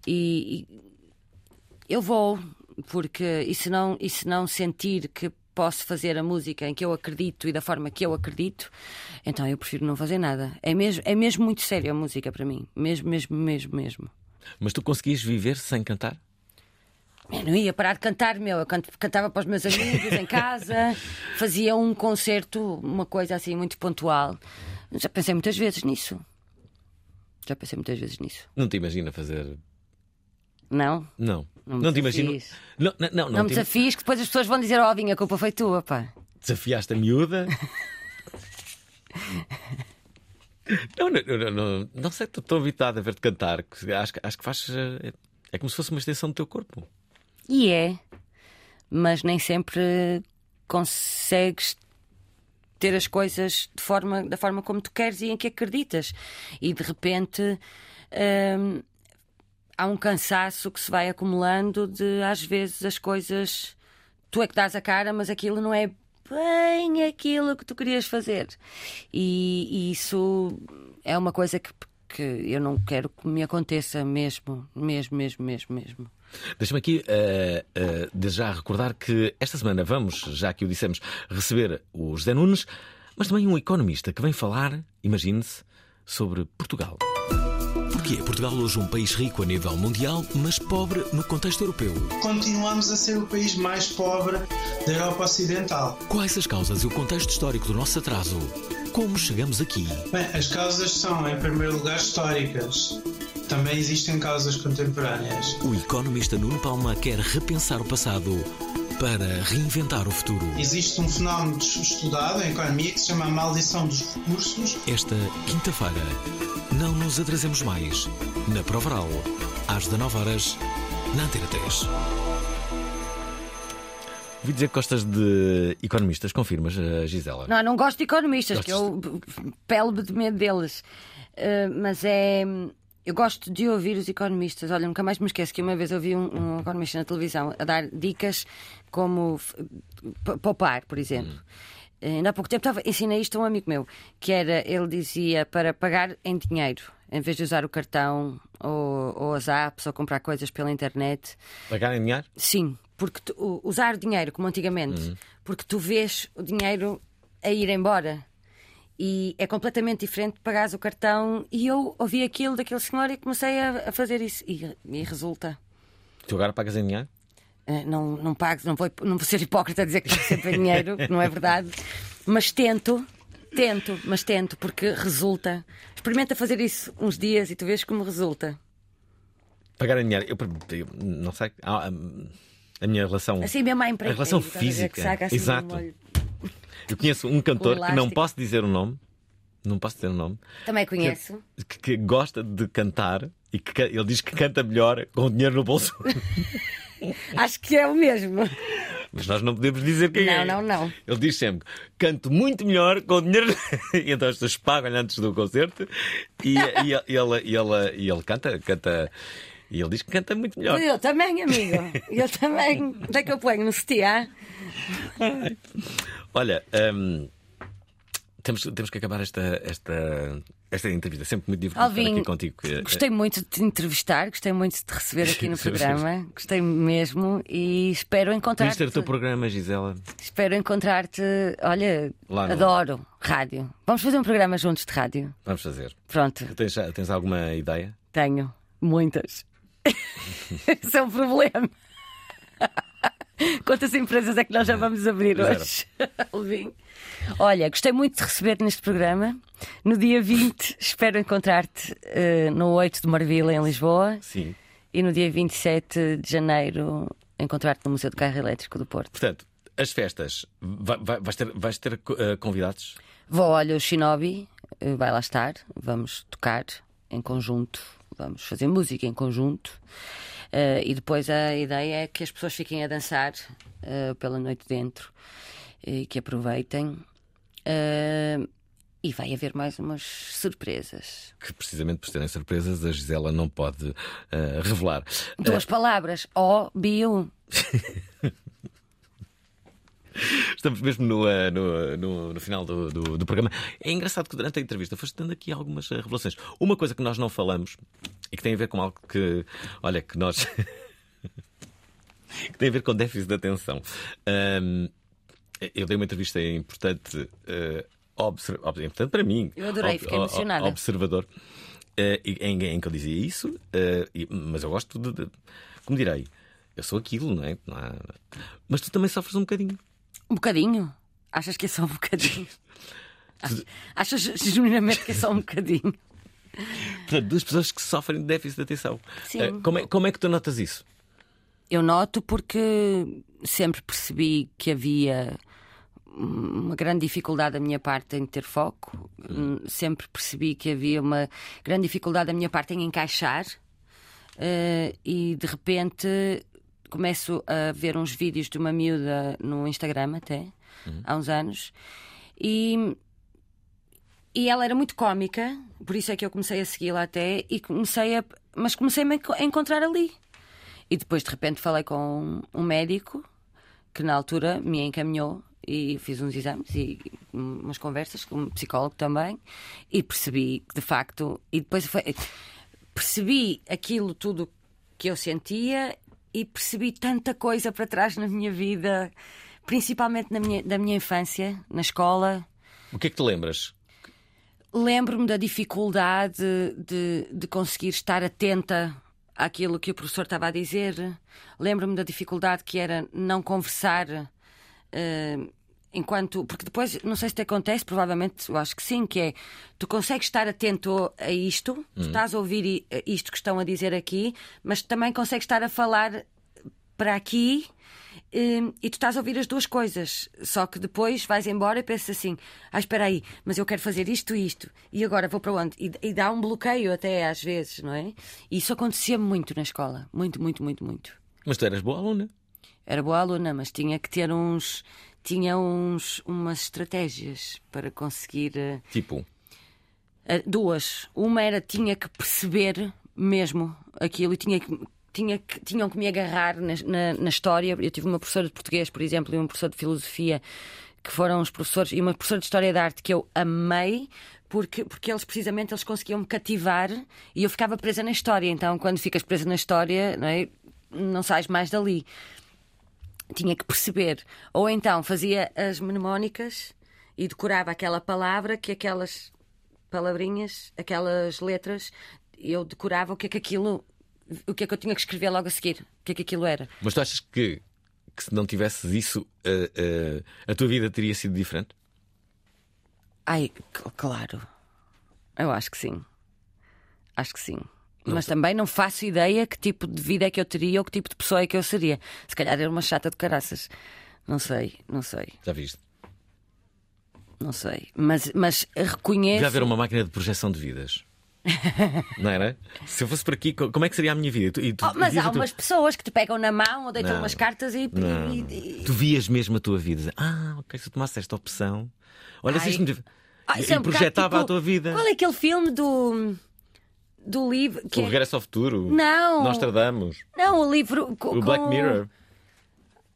e, e eu vou, porque e se, não, e se não sentir que posso fazer a música em que eu acredito e da forma que eu acredito, então eu prefiro não fazer nada. É mesmo, é mesmo muito sério a música para mim. Mesmo, mesmo, mesmo, mesmo. Mas tu conseguias viver sem cantar? Eu não ia parar de cantar, meu. Eu cantava para os meus amigos em casa, [laughs] fazia um concerto, uma coisa assim muito pontual. Já pensei muitas vezes nisso. Já pensei muitas vezes nisso. Não te imagina fazer. Não? Não. Não Não, te imagino. Não, não, não, Não, não me te desafies que depois as pessoas vão dizer: Ó, Vinha, a culpa foi tua, pá. desafiaste a miúda. [laughs] Não, não, não, não, sei, estou tão habituado a ver-te cantar acho, que- acho que faz. eh, É como se fosse uma extensão do teu corpo. E é, mas nem sempre consegues ter as coisas de forma, da forma como tu queres e em que acreditas. E de repente hum, há um cansaço que se vai acumulando de às vezes as coisas tu é que dás a cara, mas aquilo não é bem aquilo que tu querias fazer. E, e isso é uma coisa que, que eu não quero que me aconteça mesmo, mesmo, mesmo, mesmo, mesmo. Deixa-me aqui, eh, eh, desde já, recordar que esta semana vamos, já que o dissemos, receber o José Nunes, mas também um economista que vem falar, imagine-se, sobre Portugal. É Portugal hoje um país rico a nível mundial, mas pobre no contexto europeu? Continuamos a ser o país mais pobre da Europa Ocidental. Quais as causas e o contexto histórico do nosso atraso? Como chegamos aqui? Bem, as causas são, em primeiro lugar, históricas. Também existem causas contemporâneas. O economista Nuno Palma quer repensar o passado para reinventar o futuro. Existe um fenómeno estudado em economia que se chama a maldição dos recursos. Esta quinta-feira, não nos atrasemos mais. Na Provaral, às 19 horas, na Antena 3. Ouvi dizer que gostas de economistas, confirmas, eh, Gisela? Não, não gosto de economistas, que eu pele de medo deles. Uh, mas é. Eu gosto de ouvir os economistas. Olha, nunca mais me esqueço que uma vez ouvi um, um economista na televisão a dar dicas como poupar, por exemplo. Eh, Ainda há pouco tempo estava, ensinei isto a um amigo meu, que era, ele dizia para pagar em dinheiro, em vez de usar o cartão ou, ou as apps ou comprar coisas pela internet. Pagar em dinheiro? Sim, porque tu- usar dinheiro como antigamente, Uhum. porque tu vês o dinheiro a ir embora. E é completamente diferente de pagares o cartão. E eu ouvi aquilo daquele senhor e comecei a, a fazer isso. E, e resulta. Tu agora pagas em dinheiro? Eh, Não, não pago, não vou, não vou ser hipócrita a dizer que pago sempre em dinheiro, não é verdade. Mas tento, tento, mas tento, porque resulta. Experimenta fazer isso uns dias e tu vês como resulta. Pagar em dinheiro? Eu, eu não sei. ah, hum, a minha relação. Assim mesmo à A empreiteiro, relação estás a ver, física. assim Exato. Eu conheço um cantor que não posso dizer o nome. Não posso dizer o nome. Também conheço. Que, que gosta de cantar e que ele diz que canta melhor com o dinheiro no bolso. [laughs] Acho que é o mesmo. Mas nós não podemos dizer quem Não, é. não, não. Ele diz sempre: canto muito melhor com o dinheiro. e [laughs] então as pessoas pagam antes do concerto e, e ele, e ele, ele, ele canta, canta. E ele diz que canta muito melhor. Eu também, amigo. Eu [laughs] também. Onde é que eu ponho? No CTA? Olha, hum, temos, temos que acabar esta, esta, esta entrevista. Sempre muito divertido estar Alvin, aqui contigo. Gostei muito de te entrevistar, gostei muito de te receber aqui no [laughs] programa. Gostei mesmo e espero encontrar-te. ter o teu programa, Gisela. Espero encontrar-te. Olha, Lá no- adoro rádio. Vamos fazer um programa juntos de rádio. Vamos fazer. Pronto. Tens, tens alguma ideia? Tenho muitas. Esse é o problema. Quantas empresas é que nós já vamos abrir Zero. hoje? [laughs] Alvin? Olha, gostei muito de receber-te neste programa. No dia 20, espero encontrar-te eh, no 8 de Marvila, em Lisboa. Sim. E no dia 27 de janeiro, encontrar-te no Museu do Carro Elétrico do Porto. Portanto, as festas, vai- vai- vais ter, vais ter eh, convidados? Vou, olha, o Shinobi eh, vai lá estar. Vamos tocar em conjunto. Vamos fazer música em conjunto. Eh, e depois a ideia é que as pessoas fiquem a dançar eh, pela noite dentro e que aproveitem. Eh, e vai haver mais umas surpresas. Que precisamente por serem surpresas, a Gisela não pode revelar. Duas palavras: O, bio. [laughs] Estamos mesmo no, eh, no, no- no final do, do- do programa. É engraçado que durante a entrevista foste dando aqui algumas eh, revelações. Uma coisa que nós não falamos e que tem a ver com algo que, olha, que nós. [laughs] que tem a ver com déficit de atenção. Ahm, eu dei uma entrevista importante, ob- importante para mim. Eu adorei, fiquei emocionada. Observador. e- em, em que eu dizia isso, eh, e- mas eu gosto de, de- Como direi? Eu sou aquilo, não é? Mas tu também sofres um bocadinho. Um bocadinho? Achas que é só um bocadinho? [laughs] Ach- Achas genuinamente que é só um bocadinho? [laughs] Portanto, duas pessoas que sofrem de déficit de atenção. Sim. Eh, como, é, como é que tu notas isso? Eu noto porque sempre percebi que havia uma grande dificuldade da minha parte em ter foco. Hum, Sempre percebi que havia uma grande dificuldade da minha parte em encaixar. Eh, e de repente começo a ver uns vídeos de uma miúda no Instagram até, há uns anos, e, e ela era muito cómica, por isso é que eu comecei a segui-la até, e comecei a, mas comecei-me a enco- a encontrar ali. E depois de repente falei com um médico que na altura me encaminhou e fiz uns exames e umas conversas com um psicólogo também e percebi que de facto e depois foi, percebi aquilo tudo que eu sentia e percebi tanta coisa para trás na minha vida, principalmente na minha, da minha infância, na escola. O que é que te lembras? Lembro-me da dificuldade de, de conseguir estar atenta àquilo que o professor estava a dizer. Lembro-me da dificuldade que era não conversar. eh, enquanto. Porque depois, não sei se te acontece, provavelmente eu acho que sim, que é tu consegues estar atento a isto, tu Hum. estás a ouvir i- isto que estão a dizer aqui, mas também consegues estar a falar para aqui. hum, E tu estás a ouvir as duas coisas, só que depois vais embora e pensas assim: ah, espera aí, mas eu quero fazer isto e isto, e agora vou para onde? E, e dá um bloqueio até às vezes, não é? E isso acontecia muito na escola, muito, muito, muito, muito. Mas tu eras boa aluna. Era boa aluna, mas tinha que ter uns. Tinha uns, umas estratégias para conseguir. eh, Tipo, eh, duas. Uma era tinha que perceber mesmo aquilo e tinha que. Tinha que, tinham que me agarrar na, na, na história. Eu tive uma professora de português, por exemplo, e um professor de filosofia, que foram os professores, e uma professora de história da arte que eu amei, porque, porque eles precisamente eles conseguiam me cativar e eu ficava presa na história. Então, quando ficas presa na história, não, é? não sais mais dali tinha que perceber. Ou então fazia as mnemónicas e decorava aquela palavra que aquelas palavrinhas, aquelas letras, eu decorava o que é que aquilo, o que é que eu tinha que escrever logo a seguir, o que é que aquilo era. mas tu achas que, que se não tivesses isso, eh, eh, a tua vida teria sido diferente? Ai, claro. Eu acho que sim. Acho que sim. Mas também não faço ideia que tipo de vida é que eu teria ou que tipo de pessoa é que eu seria. Se calhar era uma chata de caraças. Não sei, não sei, Já viste? não sei. Mas, mas reconheço. Devia haver uma máquina de projeção de vidas. [laughs] não era? Se eu fosse por aqui, co- como é que seria a minha vida? Tu- tu- Oh, mas há a tua- umas pessoas que te pegam na mão ou deitam Não. umas cartas e. Não. e- Tu vias mesmo a tua vida. Ah, ok, se eu tomasse esta opção. Olha, se Ai. isto me. Ah, e é um projetava tipo- a tua vida. Qual é aquele filme do. Do livro. Que O é- Regresso ao Futuro. Não. Nostradamus. Não, o livro. co- O Black com- Mirror.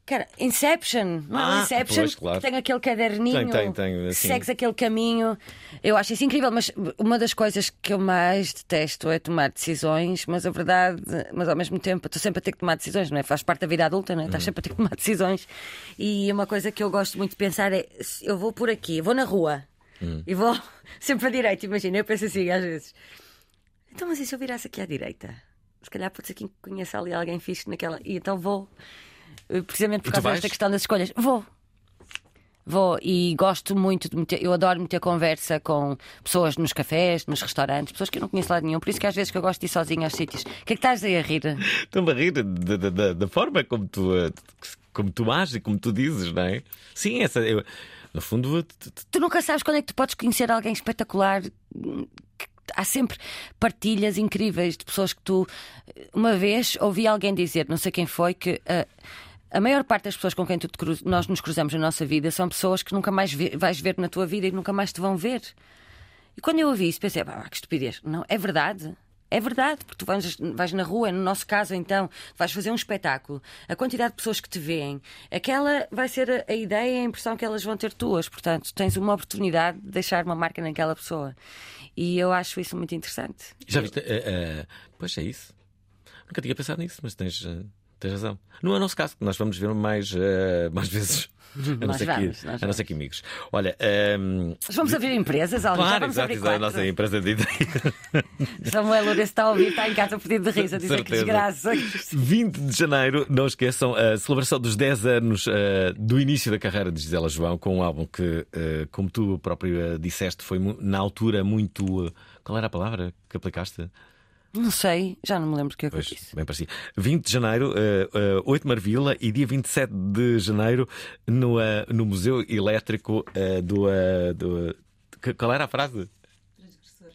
Cara, Inception. Não é Ah, Inception? pois, claro. Tem aquele caderninho. Tem, tem, tem, assim. Segues aquele caminho. Eu acho isso incrível, mas uma das coisas que eu mais detesto é tomar decisões, mas a verdade, mas ao mesmo tempo, estou sempre a ter que tomar decisões, não é? Faz parte da vida adulta, não é? Estás Uhum. sempre a ter que tomar decisões. E uma coisa que eu gosto muito de pensar é: eu vou por aqui, vou na rua Hum. e vou [laughs] sempre à direita, imagina. Eu penso assim, às vezes. Então, mas e se eu virasse aqui à direita? Se calhar pode ser que conheça ali alguém fixe naquela. E então vou. eh, Precisamente por causa desta questão das escolhas. Vou. Vou e gosto muito de meter, eu adoro meter conversa com pessoas nos cafés, nos restaurantes, pessoas que eu não conheço lá nenhum, por isso que às vezes que eu gosto de ir sozinha aos sítios. O que é que estás aí a rir? Estou-me a rir da, forma como tu, eh, como tu ages e como tu dizes, não é? Sim, essa. Eu, no fundo, Tu nunca sabes quando é que tu podes conhecer alguém espetacular. Há sempre partilhas incríveis de pessoas que tu. Uma vez ouvi alguém dizer, não sei quem foi, que ah, a maior parte das pessoas com quem cruz- nós nos cruzamos na nossa vida são pessoas que nunca mais vais ver na tua vida e nunca mais te vão ver. E quando eu ouvi isso, pensei, "Ah, que estupidez. Não, é verdade. É verdade, porque tu vais, vais na rua, no nosso caso então, vais fazer um espetáculo, a quantidade de pessoas que te veem, aquela vai ser a, ideia e a impressão que elas vão ter tuas. Portanto, tens uma oportunidade de deixar uma marca naquela pessoa. E eu acho isso muito interessante. já viste? eh, eh, pois é isso. Nunca tinha pensado nisso, mas tens, eh, tens razão. Não é o nosso caso, nós vamos ver mais, eh, mais vezes. [laughs] A não ser vamos, que, a não ser que amigos. Olha, ehm, Mas vamos abrir empresas, Alves, Claro, vamos exato, abrir exato, a nossa empresa de ideia. [laughs] Samuel Lourenço está a ouvir, está em casa pedido de riso, a dizer que desgraça. 20 de janeiro, não esqueçam a celebração dos 10 anos eh, do início da carreira de Gisela João, com um álbum que, eh, como tu próprio disseste, foi na altura muito. eh, qual era a palavra que aplicaste? Não sei, já não me lembro o que é que eu Pois, disse. bem parecido. 20 de janeiro, eh, eh, 8 de Marvila e dia 27 de janeiro no, eh, no Museu Elétrico eh, do, eh, do. Qual era a frase?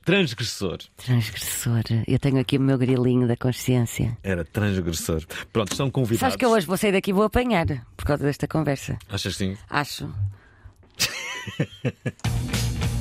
Transgressor. Transgressor. Eu tenho aqui o meu grilinho da consciência. Era transgressor. Pronto, estão convidados. Sabes que eu hoje vou sair daqui e vou apanhar por causa desta conversa. Achas sim? Acho. [laughs]